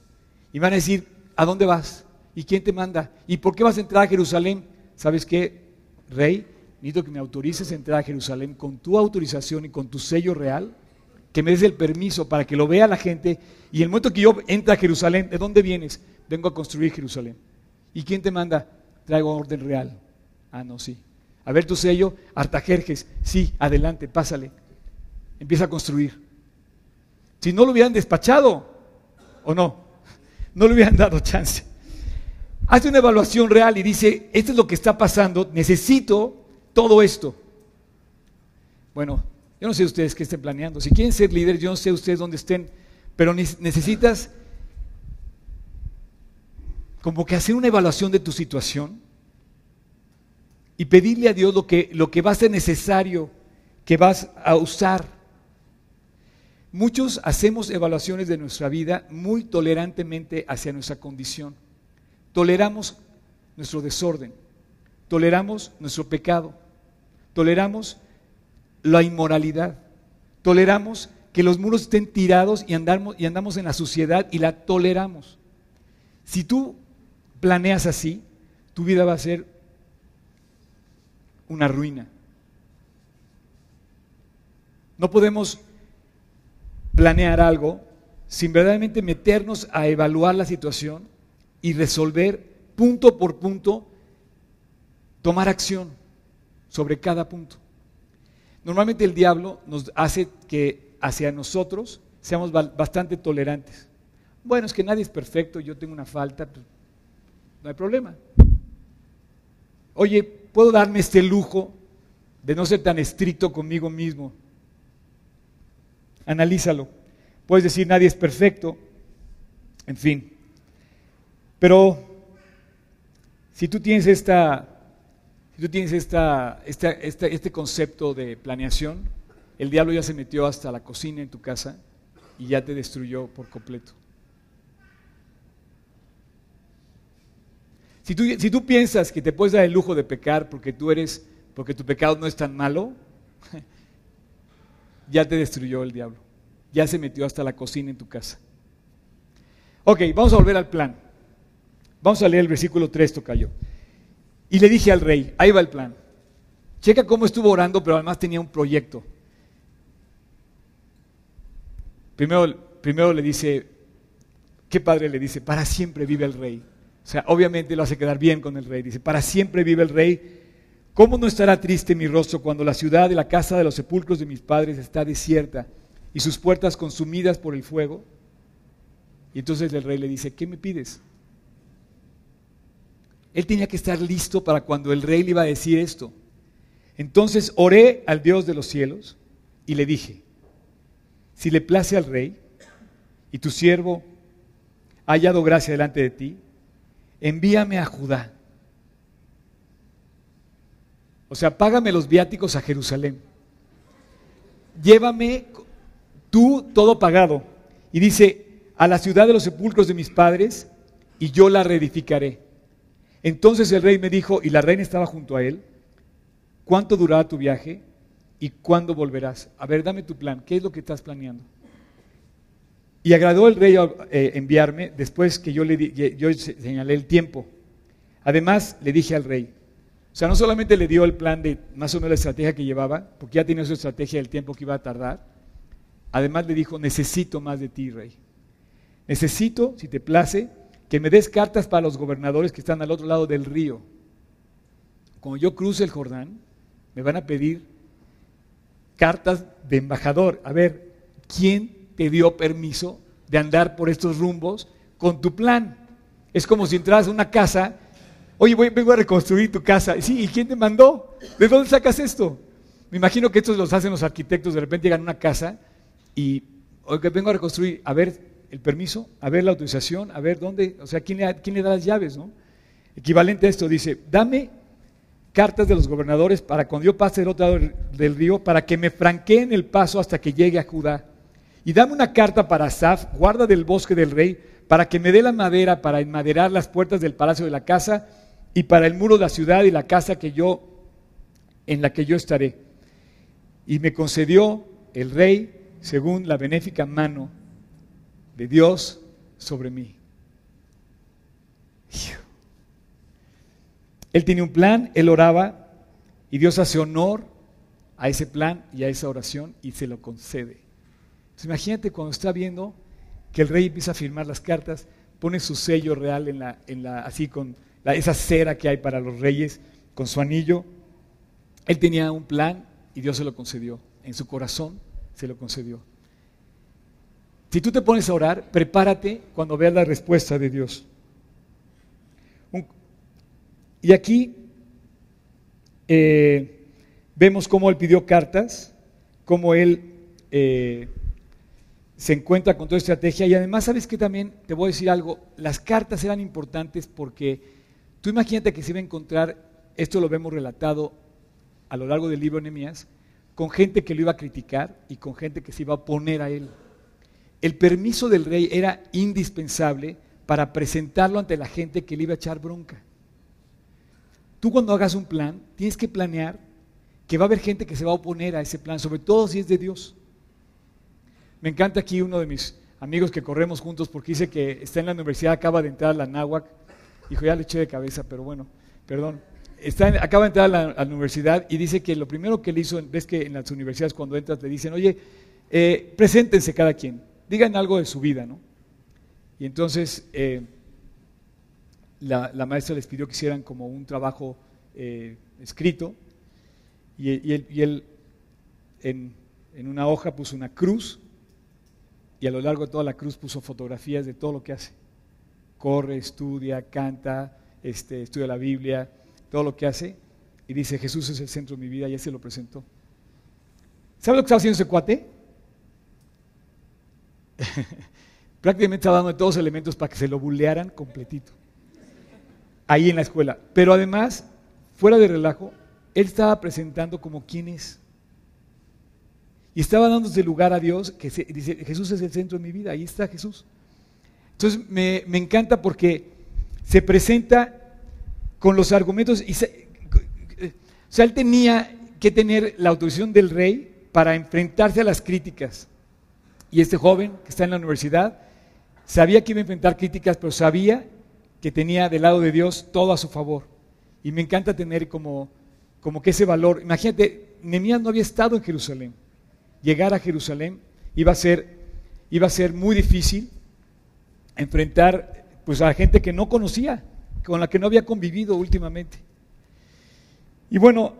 Y van a decir, ¿a dónde vas? ¿Y quién te manda? ¿Y por qué vas a entrar a Jerusalén? ¿Sabes qué, rey? Necesito que me autorices a entrar a Jerusalén con tu autorización y con tu sello real, que me des el permiso para que lo vea la gente. Y el momento que yo entre a Jerusalén, ¿de dónde vienes? Vengo a construir Jerusalén. ¿Y quién te manda? Traigo orden real. Ah, no, sí. A ver tu sello, Artajerjes. Sí, adelante, pásale empieza a construir. Si no lo hubieran despachado, o no, no le hubieran dado chance. Hace una evaluación real y dice, esto es lo que está pasando, necesito todo esto. Bueno, yo no sé ustedes qué estén planeando. Si quieren ser líderes, yo no sé ustedes dónde estén, pero necesitas como que hacer una evaluación de tu situación y pedirle a Dios lo que, lo que va a ser necesario que vas a usar. Muchos hacemos evaluaciones de nuestra vida muy tolerantemente hacia nuestra condición. Toleramos nuestro desorden, toleramos nuestro pecado, toleramos la inmoralidad, toleramos que los muros estén tirados y andamos, y andamos en la suciedad y la toleramos. Si tú planeas así, tu vida va a ser una ruina. No podemos planear algo sin verdaderamente meternos a evaluar la situación y resolver punto por punto, tomar acción sobre cada punto. Normalmente el diablo nos hace que hacia nosotros seamos bastante tolerantes. Bueno, es que nadie es perfecto, yo tengo una falta, pues, no hay problema. Oye, ¿puedo darme este lujo de no ser tan estricto conmigo mismo? Analízalo. Puedes decir, nadie es perfecto, en fin. Pero si tú tienes esta, si tú tienes esta, este concepto de planeación, el diablo ya se metió hasta la cocina en tu casa y ya te destruyó por completo. Si tú, si tú piensas que te puedes dar el lujo de pecar porque tú eres, porque tu pecado no es tan malo, <laughs> ya te destruyó el diablo. Ya se metió hasta la cocina en tu casa. Ok, vamos a volver al plan. Vamos a leer el versículo 3, Tocayo. Y le dije al rey, ahí va el plan. Checa cómo estuvo orando, pero además tenía un proyecto. Primero, primero le dice, qué padre le dice, para siempre vive el rey. O sea, obviamente lo hace quedar bien con el rey. Dice, para siempre vive el rey ¿Cómo no estará triste mi rostro cuando la ciudad de la casa de los sepulcros de mis padres está desierta y sus puertas consumidas por el fuego? Y entonces el rey le dice, ¿qué me pides? Él tenía que estar listo para cuando el rey le iba a decir esto. Entonces oré al Dios de los cielos y le dije, si le place al rey y tu siervo ha hallado gracia delante de ti, envíame a Judá o sea, págame los viáticos a Jerusalén. Llévame tú todo pagado. Y dice, a la ciudad de los sepulcros de mis padres y yo la reedificaré. Entonces el rey me dijo, y la reina estaba junto a él, ¿cuánto durará tu viaje y cuándo volverás? A ver, dame tu plan, ¿qué es lo que estás planeando? Y agradó el rey eh, enviarme después que yo le yo señalé el tiempo. Además, le dije al rey, o sea, no solamente le dio el plan de más o menos la estrategia que llevaba, porque ya tenía su estrategia del tiempo que iba a tardar, además le dijo, necesito más de ti, rey. Necesito, si te place, que me des cartas para los gobernadores que están al otro lado del río. Cuando yo cruce el Jordán, me van a pedir cartas de embajador. A ver, ¿quién te dio permiso de andar por estos rumbos con tu plan? Es como si entras a una casa, oye, vengo a reconstruir tu casa. Sí, ¿y quién te mandó? ¿De dónde sacas esto? Me imagino que estos los hacen los arquitectos, de repente llegan a una casa y, oye, vengo a reconstruir, a ver, el permiso, a ver la autorización, a ver dónde, o sea, quién le, quién le da las llaves, ¿no? Equivalente a esto, dice, dame cartas de los gobernadores para cuando yo pase del otro lado del río, para que me franqueen el paso hasta que llegue a Judá. Y dame una carta para Asaf, guarda del bosque del rey, para que me dé la madera para enmaderar las puertas del palacio de la casa y para el muro de la ciudad y la casa que yo en la que yo estaré. Y me concedió el rey según la benéfica mano de Dios sobre mí. Él tenía un plan, él oraba y Dios hace honor a ese plan y a esa oración y se lo concede. Imagínate cuando está viendo que el rey empieza a firmar las cartas, pone su sello real en la, en la así con esa cera que hay para los reyes, con su anillo. Él tenía un plan y Dios se lo concedió. En su corazón se lo concedió. Si tú te pones a orar, prepárate cuando veas la respuesta de Dios. y aquí eh, vemos cómo él pidió cartas, cómo él eh, se encuentra con toda estrategia y además sabes que también te voy a decir algo, las cartas eran importantes porque tú imagínate que se iba a encontrar, esto lo vemos relatado a lo largo del libro Nehemías, con gente que lo iba a criticar y con gente que se iba a oponer a él. El permiso del rey era indispensable para presentarlo ante la gente que le iba a echar bronca. Tú cuando hagas un plan, tienes que planear que va a haber gente que se va a oponer a ese plan, sobre todo si es de Dios. Me encanta aquí uno de mis amigos que corremos juntos porque dice que está en la universidad, acaba de entrar a la náhuac. Dijo, ya le eché de cabeza, pero bueno, perdón. Está acaba de entrar a la, la, universidad y dice que lo primero que le hizo, ves que en las universidades cuando entras le dicen, oye, eh, preséntense cada quien digan algo de su vida, ¿no? Y entonces eh, la, maestra les pidió que hicieran como un trabajo eh, escrito y, él, en, una hoja puso una cruz y a lo largo de toda la cruz puso fotografías de todo lo que hace. Corre, estudia, canta, este, estudia la Biblia, todo lo que hace y dice Jesús es el centro de mi vida y se lo presentó. ¿Sabe lo que estaba haciendo ese cuate? <laughs> prácticamente estaba dando todos los elementos para que se lo bulearan completito. Ahí en la escuela. Pero además, fuera de relajo, él estaba presentando como quién es. Y estaba dándose lugar a Dios, que dice, Jesús es el centro de mi vida, ahí está Jesús. Entonces me, encanta porque se presenta con los argumentos, y o sea, él tenía que tener la autorización del rey para enfrentarse a las críticas. Y este joven que está en la universidad sabía que iba a enfrentar críticas, pero sabía que tenía del lado de Dios todo a su favor. Y me encanta tener como, como que ese valor. Imagínate, Nehemías no había estado en Jerusalén. Llegar a Jerusalén iba a ser, iba a ser muy difícil enfrentar pues, a gente que no conocía, con la que no había convivido últimamente. Y bueno,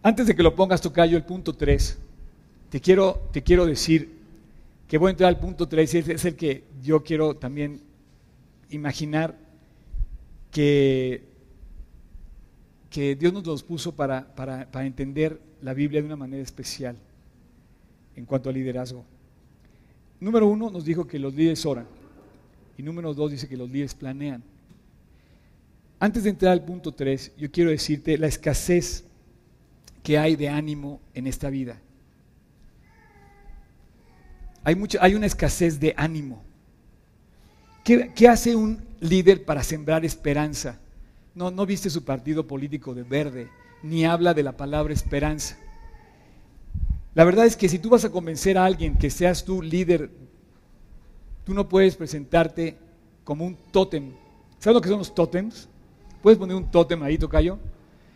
antes de que lo pongas, Tocayo, el punto 3, te quiero, te quiero decir que voy a entrar al punto 3 y es el que yo quiero también imaginar que, que Dios nos los puso para, para, para entender la Biblia de una manera especial en cuanto al liderazgo. Número uno nos dijo que los líderes oran y número dos dice que los líderes planean. Antes de entrar al punto 3, yo quiero decirte la escasez que hay de ánimo en esta vida. Hay, mucha, hay una escasez de ánimo. ¿Qué, hace un líder para sembrar esperanza? No, no viste su partido político de verde, ni habla de la palabra esperanza. La verdad es que si tú vas a convencer a alguien que seas tú líder, tú no puedes presentarte como un tótem. ¿Sabes lo que son los tótems? ¿Puedes poner un tótem ahí, Tocayo?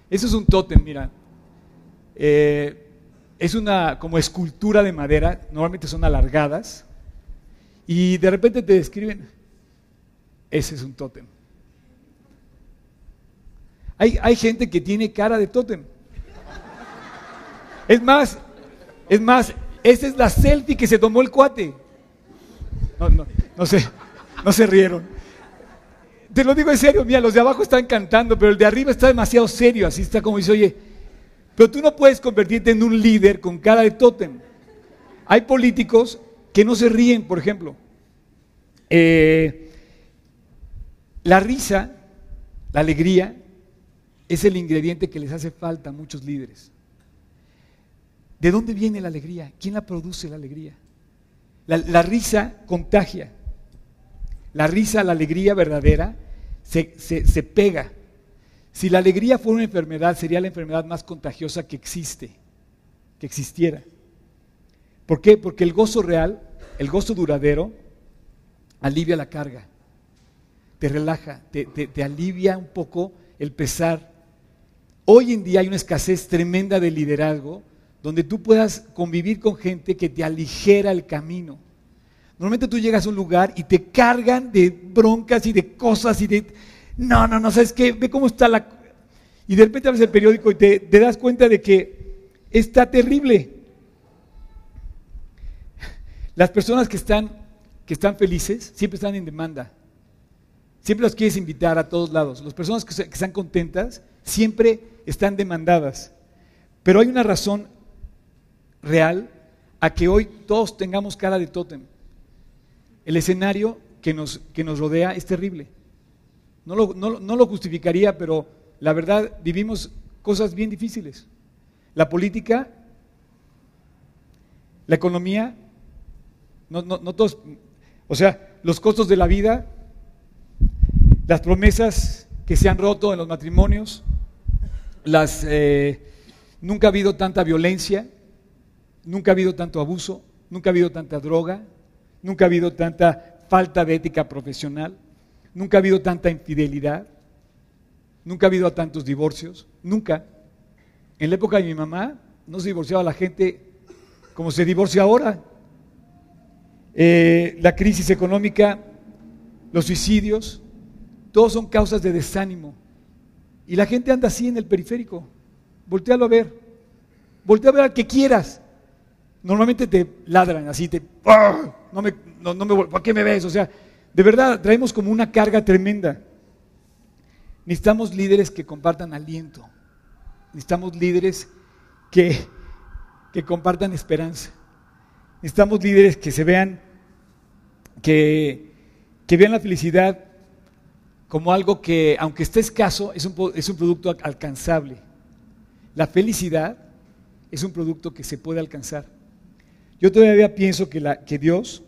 Eso es un tótem, mira. Eh, es una como escultura de madera, normalmente son alargadas, y de repente te describen, ese es un tótem. Hay, hay gente que tiene cara de tótem. Es más, es más, esa es la selfie que se tomó el cuate. No, no, no sé, no se rieron. Te lo digo en serio, mira, los de abajo están cantando, pero el de arriba está demasiado serio, así está como dice, oye, pero tú no puedes convertirte en un líder con cara de tótem. Hay políticos que no se ríen, por ejemplo. Eh, la risa, la alegría, es el ingrediente que les hace falta a muchos líderes. ¿De dónde viene la alegría? ¿Quién la produce la alegría? La, risa contagia. La risa, la alegría verdadera, se, se pega. Si la alegría fuera una enfermedad, sería la enfermedad más contagiosa que existe, que existiera. ¿Por qué? Porque el gozo real, el gozo duradero, alivia la carga te relaja, te, alivia un poco el pesar. Hoy en día hay una escasez tremenda de liderazgo donde tú puedas convivir con gente que te aligera el camino. Normalmente tú llegas a un lugar y te cargan de broncas y de cosas y de... No, no, no, ¿sabes qué? Ve cómo está la... Y de repente abres el periódico y te, das cuenta de que está terrible. Las personas que están, que están felices siempre están en demanda. Siempre los quieres invitar a todos lados. Las personas que, están contentas siempre están demandadas. Pero hay una razón real a que hoy todos tengamos cara de tótem. El escenario que nos, que nos rodea es terrible. No lo, no lo, justificaría, pero la verdad vivimos cosas bien difíciles. La política, la economía, no, no, no todos, o sea, los costos de la vida, las promesas que se han roto en los matrimonios, las, eh, nunca ha habido tanta violencia, nunca ha habido tanto abuso, nunca ha habido tanta droga, nunca ha habido tanta falta de ética profesional, nunca ha habido tanta infidelidad, nunca ha habido tantos divorcios, nunca. En la época de mi mamá no se divorciaba la gente como se divorcia ahora. Eh, la crisis económica, los suicidios, todos son causas de desánimo. Y la gente anda así en el periférico. Voltealo a ver. Voltea a ver al que quieras. Normalmente te ladran así, te... ¡ah! No me, no, me, ¿Por qué me ves? O sea, de verdad, traemos como una carga tremenda. Necesitamos líderes que compartan aliento. Necesitamos líderes que, que compartan esperanza. Necesitamos líderes que se vean, que, que vean la felicidad como algo que, aunque esté escaso, es un, es un producto alcanzable. La felicidad es un producto que se puede alcanzar. Yo todavía pienso que, la, que Dios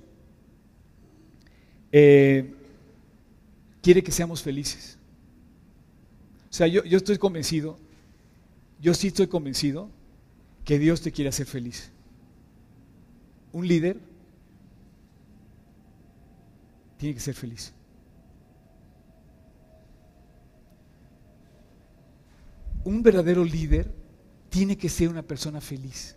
eh, quiere que seamos felices. O sea, yo, yo estoy convencido, yo sí estoy convencido que Dios te quiere hacer feliz. Un líder tiene que ser feliz. un verdadero líder tiene que ser una persona feliz.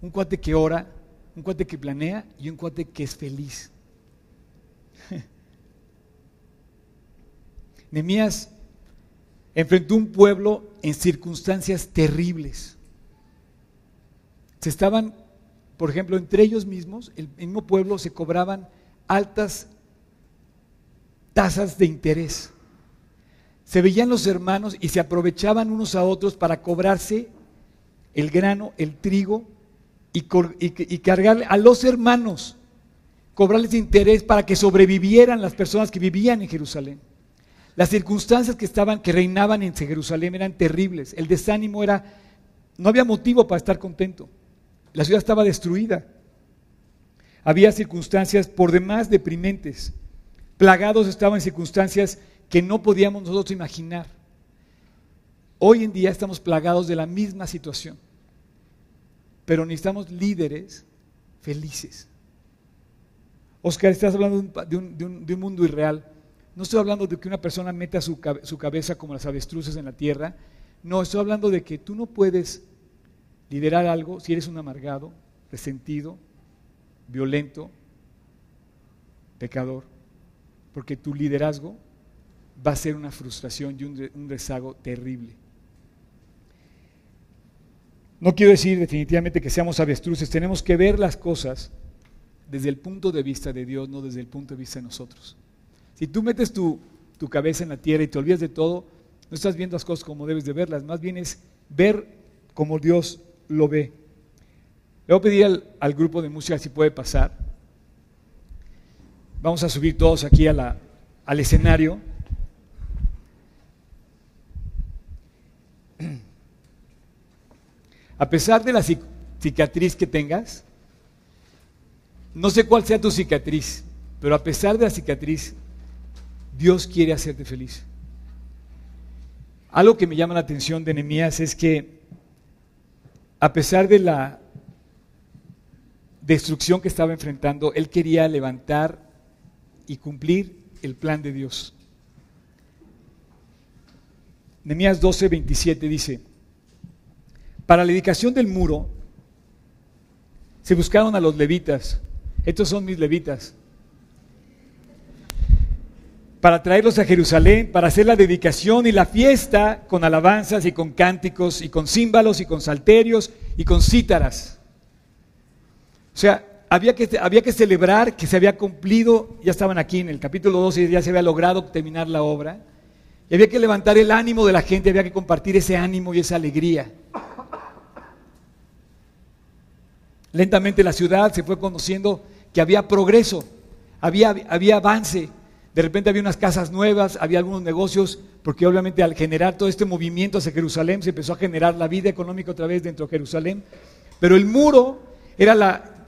Un cuate que ora, un cuate que planea y un cuate que es feliz. <laughs> Nemías enfrentó un pueblo en circunstancias terribles. Se estaban, por ejemplo, entre ellos mismos, el mismo pueblo, se cobraban altas tasas de interés se veían los hermanos y se aprovechaban unos a otros para cobrarse el grano, el trigo y, cargarle a los hermanos, cobrarles interés para que sobrevivieran las personas que vivían en Jerusalén. Las circunstancias que estaban, que reinaban en Jerusalén eran terribles. El desánimo era, no había motivo para estar contento. La ciudad estaba destruida. había circunstancias por demás deprimentes. Plagados estaban en circunstancias que no podíamos nosotros imaginar. Hoy en día estamos plagados de la misma situación, pero necesitamos líderes felices. Oscar, estás hablando de un, mundo irreal. No estoy hablando de que una persona meta su, su cabeza como las avestruces en la tierra. No, estoy hablando de que tú no puedes liderar algo si eres un amargado, resentido, violento, pecador, porque tu liderazgo va a ser una frustración y un, rezago terrible. No quiero decir definitivamente que seamos avestruces, tenemos que ver las cosas desde el punto de vista de Dios, no desde el punto de vista de nosotros. Si tú metes tu, cabeza en la tierra y te olvidas de todo, no estás viendo las cosas como debes de verlas, más bien es ver como Dios lo ve. Le voy a pedir al, grupo de música si puede pasar. Vamos a subir todos aquí al escenario. A pesar de la cicatriz que tengas, no sé cuál sea tu cicatriz, pero a pesar de la cicatriz, Dios quiere hacerte feliz. Algo que me llama la atención de Nehemías es que a pesar de la destrucción que estaba enfrentando, él quería levantar y cumplir el plan de Dios. Nehemías 12, 27 dice, para la dedicación del muro se buscaron a los levitas, estos son mis levitas, para traerlos a Jerusalén, para hacer la dedicación y la fiesta con alabanzas y con cánticos y con címbalos y con salterios y con cítaras. O sea, había que, había que celebrar que se había cumplido, ya estaban aquí en el capítulo 12, ya se había logrado terminar la obra, y había que levantar el ánimo de la gente, había que compartir ese ánimo y esa alegría. Lentamente la ciudad se fue conociendo que había progreso, había, había avance, de repente había unas casas nuevas, había algunos negocios, porque obviamente al generar todo este movimiento hacia Jerusalén se empezó a generar la vida económica otra vez dentro de Jerusalén, pero el muro era la,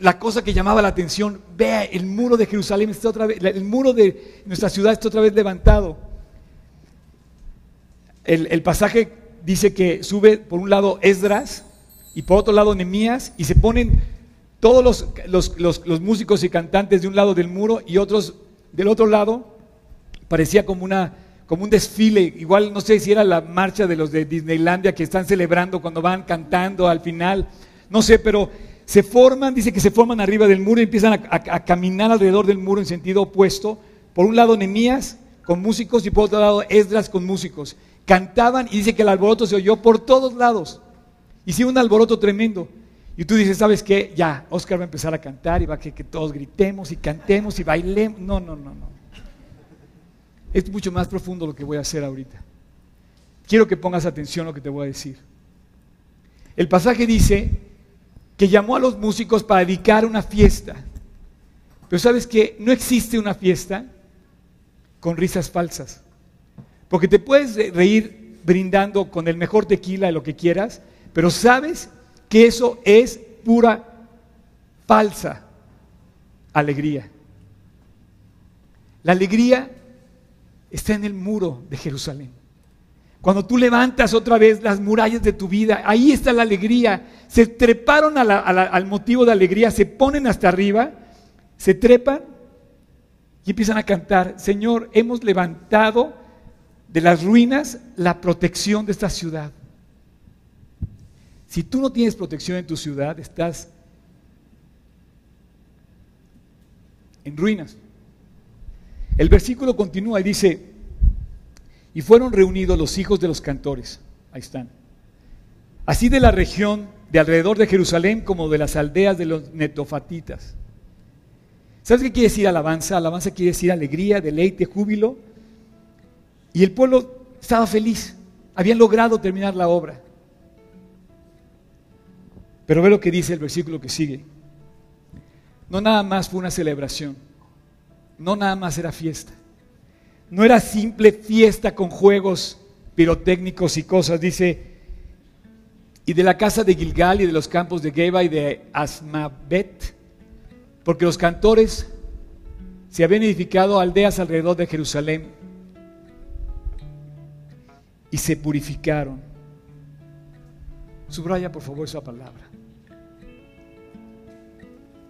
la cosa que llamaba la atención, vea, el muro de Jerusalén está otra vez, el muro de nuestra ciudad está otra vez levantado. El, pasaje dice que sube por un lado Esdras y por otro lado Nemías y se ponen todos los, músicos y cantantes de un lado del muro y otros del otro lado. Parecía como, una, como un desfile, igual no sé si era la marcha de los de Disneylandia que están celebrando cuando van cantando al final, no sé, pero se forman, dice que se forman arriba del muro y empiezan a, caminar alrededor del muro en sentido opuesto. Por un lado Nemías con músicos y por otro lado Esdras con músicos. Cantaban y dice que el alboroto se oyó por todos lados. Hicieron un alboroto tremendo. Y tú dices, ¿sabes qué? Ya, Oscar va a empezar a cantar y va a que, todos gritemos y cantemos y bailemos. No, no, no, no. Es mucho más profundo lo que voy a hacer ahorita. Quiero que pongas atención a lo que te voy a decir. El pasaje dice que llamó a los músicos para dedicar una fiesta. Pero sabes que no existe una fiesta con risas falsas. Porque te puedes reír brindando con el mejor tequila, lo que quieras, pero sabes que eso es pura falsa alegría. La alegría está en el muro de Jerusalén. Cuando tú levantas otra vez las murallas de tu vida, ahí está la alegría. Se treparon al motivo de alegría, se ponen hasta arriba, se trepan y empiezan a cantar, Señor, hemos levantado de las ruinas la protección de esta ciudad. Si tú no tienes protección en tu ciudad, estás en ruinas. El versículo continúa y dice, y fueron reunidos los hijos de los cantores. Ahí están. Así de la región de alrededor de Jerusalén como de las aldeas de los netofatitas. ¿Sabes qué quiere decir alabanza? Alabanza quiere decir alegría, deleite, júbilo. Y el pueblo estaba feliz. Habían logrado terminar la obra. Pero ve lo que dice el versículo que sigue. No nada más fue una celebración. No nada más era fiesta no era simple fiesta con juegos pirotécnicos y cosas, dice, y de la casa de Gilgal y de los campos de Geba y de Asmabet, porque los cantores se habían edificado aldeas alrededor de Jerusalén y se purificaron. Subraya por favor esa palabra.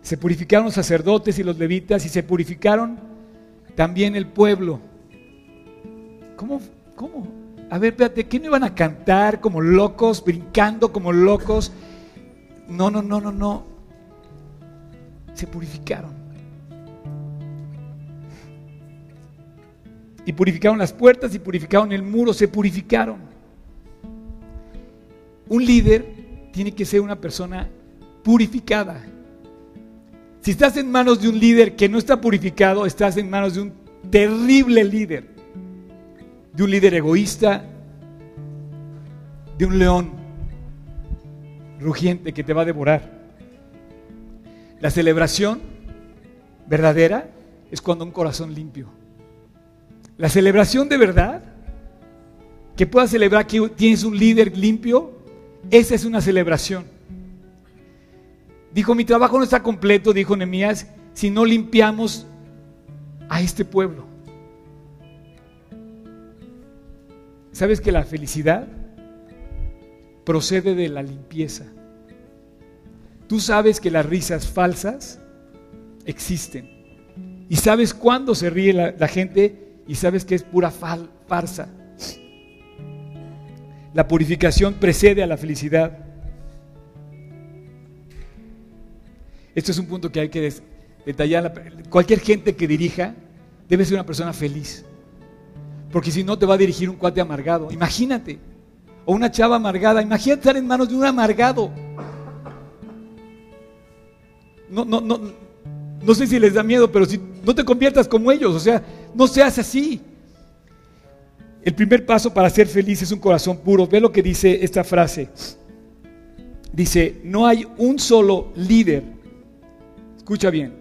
Se purificaron los sacerdotes y los levitas y se purificaron también el pueblo. ¿Cómo? ¿Cómo? A ver, espérate, ¿qué no iban a cantar como locos, brincando como locos? No, no, no, no, no. Se purificaron. Y purificaron las puertas y purificaron el muro, se purificaron. Un líder tiene que ser una persona purificada. Si estás en manos de un líder que no está purificado, estás en manos de un terrible líder de un líder egoísta, de un león rugiente que te va a devorar. La celebración verdadera es cuando un corazón limpio. La celebración de verdad, que puedas celebrar que tienes un líder limpio, esa es una celebración. Dijo, mi trabajo no está completo, dijo Nehemías, si no limpiamos a este pueblo. ¿Sabes que la felicidad procede de la limpieza? Tú sabes que las risas falsas existen. Y sabes cuándo se ríe la, gente y sabes que es pura farsa. La purificación precede a la felicidad. Esto es un punto que hay que detallar. Cualquier gente que dirija debe ser una persona feliz. Porque si no te va a dirigir un cuate amargado. Imagínate. O una chava amargada. Imagínate estar en manos de un amargado. No, no, no, no sé si les da miedo, pero si no te conviertas como ellos, o sea, no seas así. El primer paso para ser feliz es un corazón puro. Ve lo que dice esta frase. Dice, no hay un solo líder, escucha bien,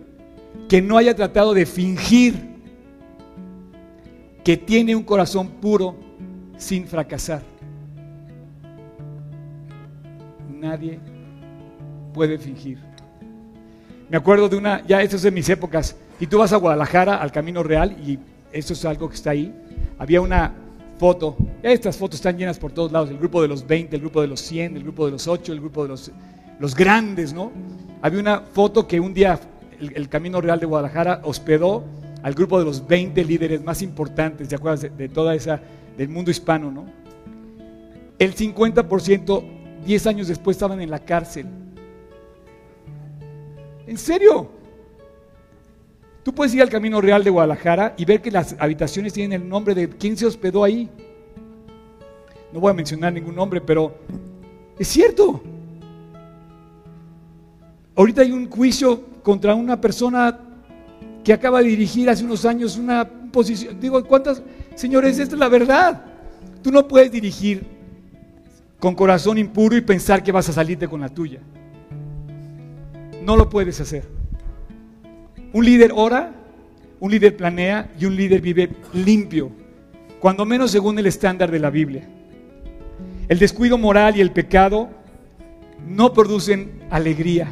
que no haya tratado de fingir que tiene un corazón puro sin fracasar. Nadie puede fingir. Me acuerdo de una, ya esto es de mis épocas, y tú vas a Guadalajara, al Camino Real, y esto es algo que está ahí. Había una foto, estas fotos están llenas por todos lados, el grupo de los 20, el grupo de los 100, el grupo de los 8, el grupo de los, los grandes, ¿no? Había una foto que un día el Camino Real de Guadalajara hospedó al grupo de los 20 líderes más importantes, ¿te acuerdas? De, toda esa, del mundo hispano, ¿no? El 50%, 10 años después, estaban en la cárcel. ¿En serio? Tú puedes ir al Camino Real de Guadalajara y ver que las habitaciones tienen el nombre de quién se hospedó ahí. No voy a mencionar ningún nombre, pero es cierto. Ahorita hay un juicio contra una persona que acaba de dirigir hace unos años una posición. Digo, ¿cuántas? Señores, esta es la verdad. Tú no puedes dirigir con corazón impuro y pensar que vas a salirte con la tuya. No lo puedes hacer. Un líder ora, un líder planea y un líder vive limpio, cuando menos según el estándar de la Biblia. El descuido moral y el pecado no producen alegría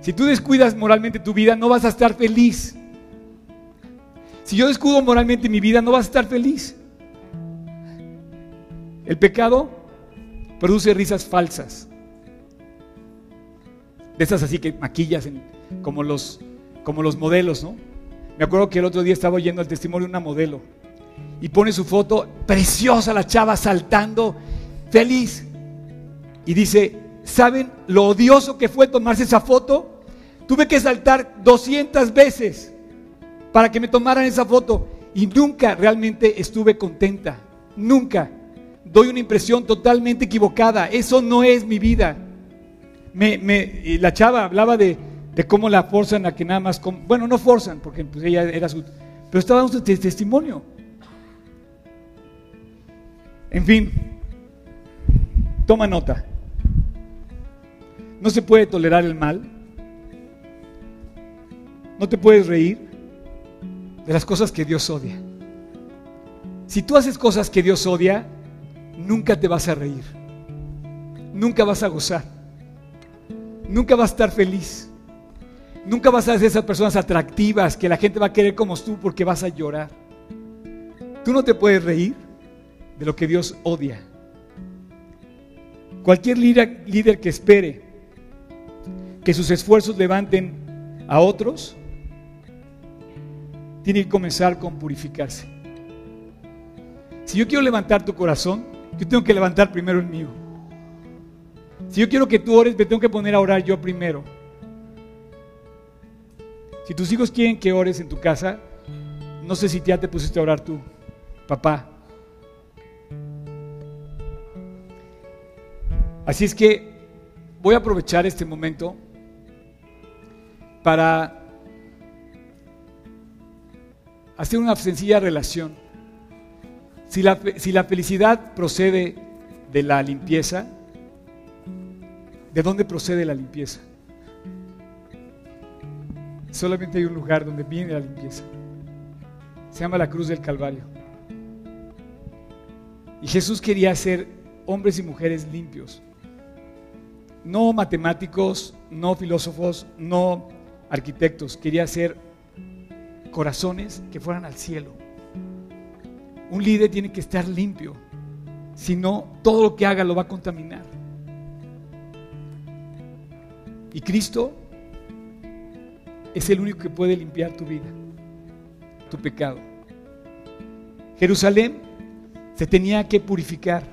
si tú descuidas moralmente tu vida, no vas a estar feliz. Si yo descuido moralmente mi vida, no vas a estar feliz. El pecado produce risas falsas. De esas así que maquillas como, los, como los modelos, ¿no? Me acuerdo que el otro día estaba oyendo el testimonio de una modelo y pone su foto, preciosa la chava saltando, feliz. Y dice, ¿Saben lo odioso que fue tomarse esa foto? Tuve que saltar 200 veces para que me tomaran esa foto y nunca realmente estuve contenta. Nunca. Doy una impresión totalmente equivocada. Eso no es mi vida. Me, la chava hablaba de, cómo la forzan a que nada más... bueno, no forzan, porque pues, ella era su... Pero estaba dando testimonio. En fin, toma nota. No se puede tolerar el mal. No te puedes reír de las cosas que Dios odia. Si tú haces cosas que Dios odia, nunca te vas a reír. Nunca vas a gozar. Nunca vas a estar feliz. Nunca vas a ser esas personas atractivas que la gente va a querer como tú porque vas a llorar. Tú no te puedes reír de lo que Dios odia. Cualquier líder, líder que espere que sus esfuerzos levanten a otros, tiene que comenzar con purificarse. Si yo quiero levantar tu corazón, yo tengo que levantar primero el mío. Si yo quiero que tú ores, me tengo que poner a orar yo primero. Si tus hijos quieren que ores en tu casa, no sé si ya te pusiste a orar tú, papá. Así es que voy a aprovechar este momento para hacer una sencilla relación. Si la, si la felicidad procede de la limpieza, ¿de dónde procede la limpieza? Solamente hay un lugar donde viene la limpieza. Se llama la cruz del Calvario. Y Jesús quería hacer hombres y mujeres limpios. No matemáticos, no filósofos, no arquitectos. Quería hacer corazones que fueran al cielo. Un líder tiene que estar limpio, si no, todo lo que haga lo va a contaminar. Y Cristo es el único que puede limpiar tu vida, tu pecado. Jerusalén se tenía que purificar,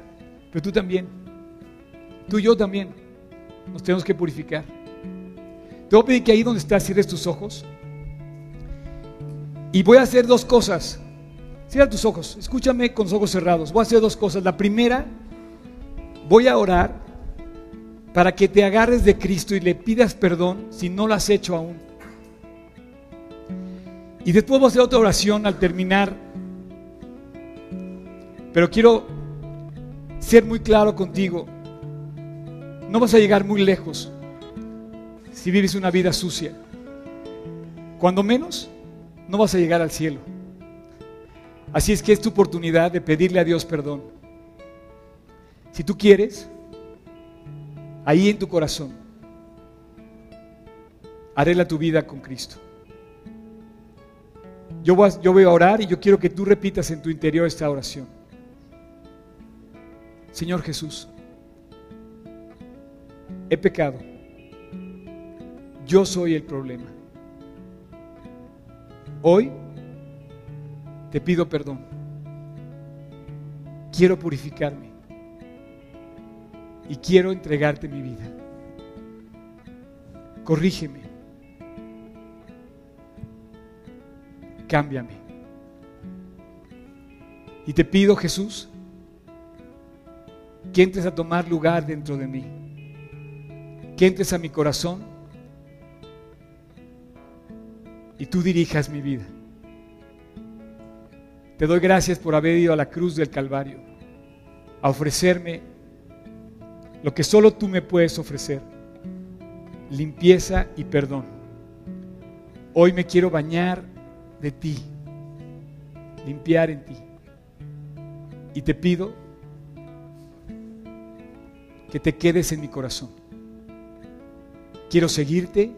pero tú también, tú y yo también, nos tenemos que purificar. Te voy a pedir que ahí donde estás cierres tus ojos. Y voy a hacer dos cosas. Cierra tus ojos, escúchame con los ojos cerrados. Voy a hacer dos cosas. La primera, voy a orar para que te agarres de Cristo y le pidas perdón si no lo has hecho aún. Y después voy a hacer otra oración al terminar. Pero quiero ser muy claro contigo. No vas a llegar muy lejos si vives una vida sucia. Cuando menos, no vas a llegar al cielo. Así es que es tu oportunidad de pedirle a Dios perdón. Si tú quieres, ahí en tu corazón, arregla tu vida con Cristo. Yo voy, a, yo voy a orar y yo quiero que tú repitas en tu interior esta oración. Señor Jesús, he pecado. Yo soy el problema. Hoy te pido perdón. Quiero purificarme y quiero entregarte mi vida. Corrígeme. Cámbiame. Y te pido, Jesús, que entres a tomar lugar dentro de mí. Que entres a mi corazón y tú dirijas mi vida. Te doy gracias por haber ido a la cruz del Calvario, a ofrecerme lo que solo tú me puedes ofrecer, limpieza y perdón. Hoy me quiero bañar de ti, limpiar en ti. Y te pido que te quedes en mi corazón. Quiero seguirte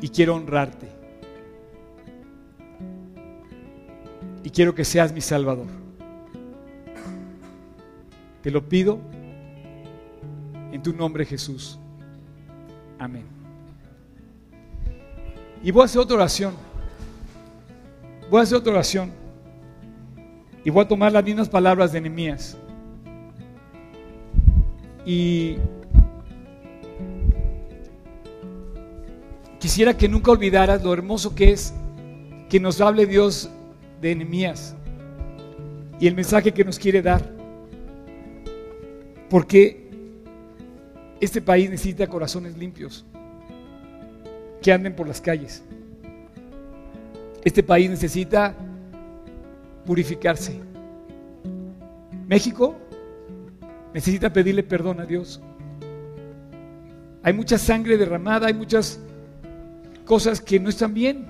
y quiero honrarte. Y quiero que seas mi Salvador. Te lo pido en tu nombre Jesús. Amén. Y voy a hacer otra oración. Voy a hacer otra oración. Y voy a tomar las mismas palabras de Nehemías. Y quisiera que nunca olvidaras lo hermoso que es que nos hable Dios de enemías y el mensaje que nos quiere dar. Porque este país necesita corazones limpios que anden por las calles. Este país necesita purificarse. México necesita pedirle perdón a Dios. Hay mucha sangre derramada, hay muchas cosas que no están bien.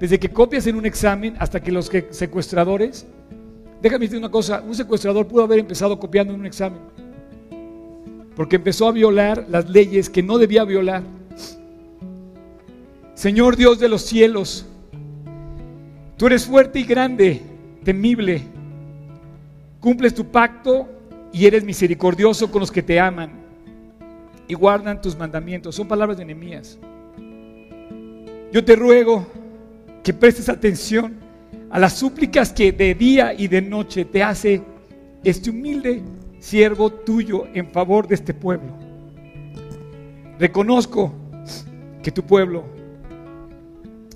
Desde que copias en un examen hasta que los secuestradores, déjame decir una cosa, un secuestrador pudo haber empezado copiando en un examen. porque empezó a violar las leyes que no debía violar. Señor Dios de los cielos, tú eres fuerte y grande, temible, cumples tu pacto y eres misericordioso con los que te aman y guardan tus mandamientos. Son palabras de Nehemías. Yo te ruego que prestes atención a las súplicas que de día y de noche te hace este humilde siervo tuyo en favor de este pueblo. Reconozco que tu pueblo,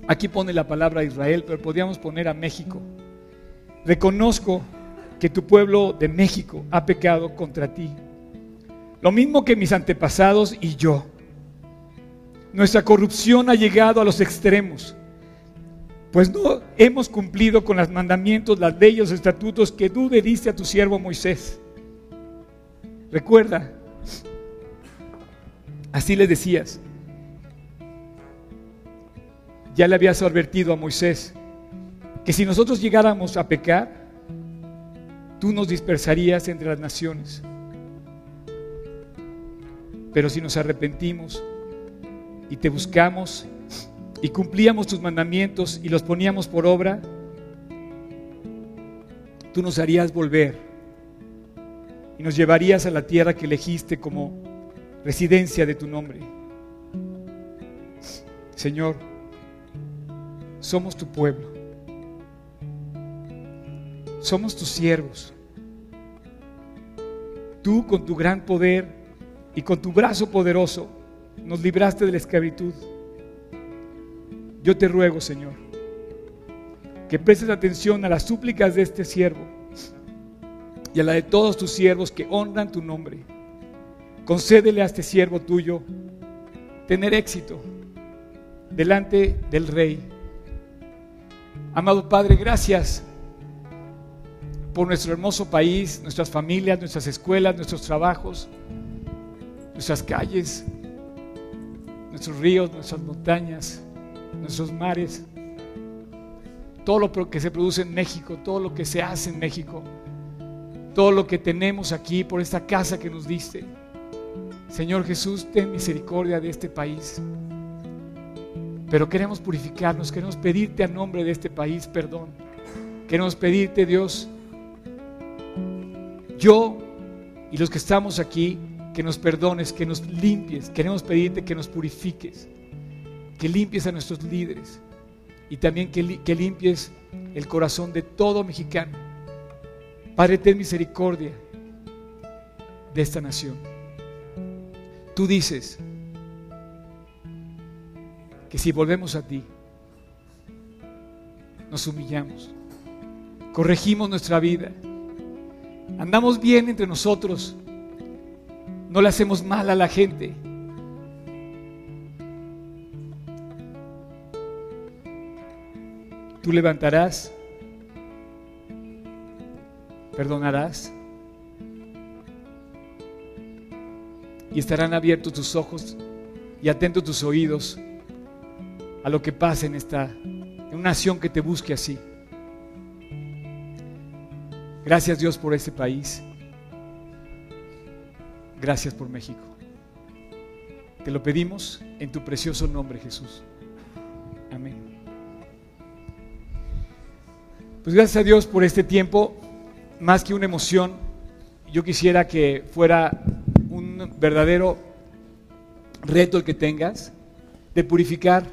aquí pone la palabra Israel, pero podríamos poner a México. Reconozco que tu pueblo de México ha pecado contra ti. Lo mismo que mis antepasados y yo. Nuestra corrupción ha llegado a los extremos, pues no hemos cumplido con los mandamientos, las leyes, los estatutos que tú le diste a tu siervo Moisés. Recuerda, así le decías, ya le habías advertido a Moisés que si nosotros llegáramos a pecar, tú nos dispersarías entre las naciones. Pero si nos arrepentimos y te buscamos y cumplíamos tus mandamientos y los poníamos por obra, tú nos harías volver y nos llevarías a la tierra que elegiste como residencia de tu nombre. Señor, somos tu pueblo, somos tus siervos. Tú con tu gran poder y con tu brazo poderoso nos libraste de la esclavitud. Yo te ruego, Señor, que prestes atención a las súplicas de este siervo y a la de todos tus siervos que honran tu nombre. Concédele a este siervo tuyo tener éxito delante del Rey. Amado Padre, gracias por nuestro hermoso país, nuestras familias, nuestras escuelas, nuestros trabajos, nuestras calles, nuestros ríos, nuestras montañas, nuestros mares, todo lo que se produce en México, todo lo que se hace en México todo lo que tenemos aquí, por esta casa que nos diste. Señor Jesús, ten misericordia de este país. Pero queremos purificarnos, queremos pedirte a nombre de este país perdón. Queremos pedirte, Dios, yo y los que estamos aquí, que nos perdones, que nos limpies. Queremos pedirte que nos purifiques, que limpies a nuestros líderes y también que, que limpies el corazón de todo mexicano Padre, ten misericordia de esta nación. Tú dices que si volvemos a ti, nos humillamos, corregimos nuestra vida, andamos bien entre nosotros, no le hacemos mal a la gente. Tú levantarás perdonarás. Y estarán abiertos tus ojos y atentos tus oídos a lo que pasa en esta en una nación que te busque así. Gracias Dios por este país. Gracias por México. Te lo pedimos en tu precioso nombre, Jesús. Amén. Pues gracias a Dios por este tiempo más que una emoción, yo quisiera que fuera un verdadero reto el que tengas de purificar,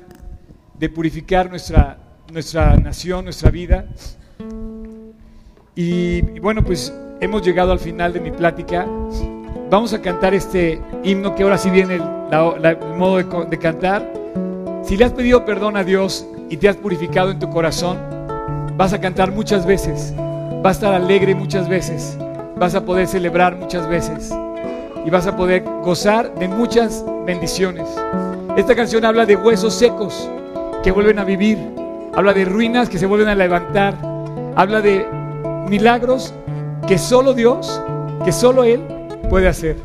de purificar nuestra, nuestra nación, nuestra vida. Y, bueno, pues hemos llegado al final de mi plática. Vamos a cantar este himno que ahora sí viene el, modo de, de cantar. Si le has pedido perdón a Dios y te has purificado en tu corazón, vas a cantar muchas veces. Vas a estar alegre muchas veces, vas a poder celebrar muchas veces. Y vas a poder gozar de muchas bendiciones. Esta canción habla de huesos secos que vuelven a vivir, habla de ruinas que se vuelven a levantar, habla de milagros que solo Dios, que solo Él puede hacer.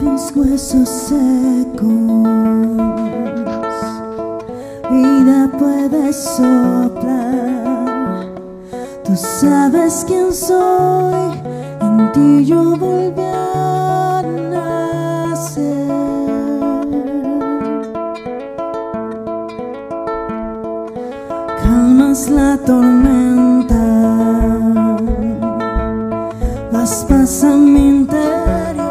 mis huesos secos vida puedes soplar Tú sabes quién soy, en ti yo volví a nacer. La tormenta, das paz a mi interior.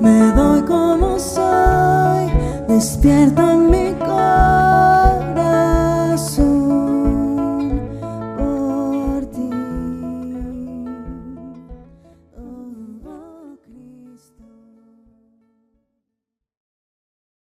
Me doy como soy, despierta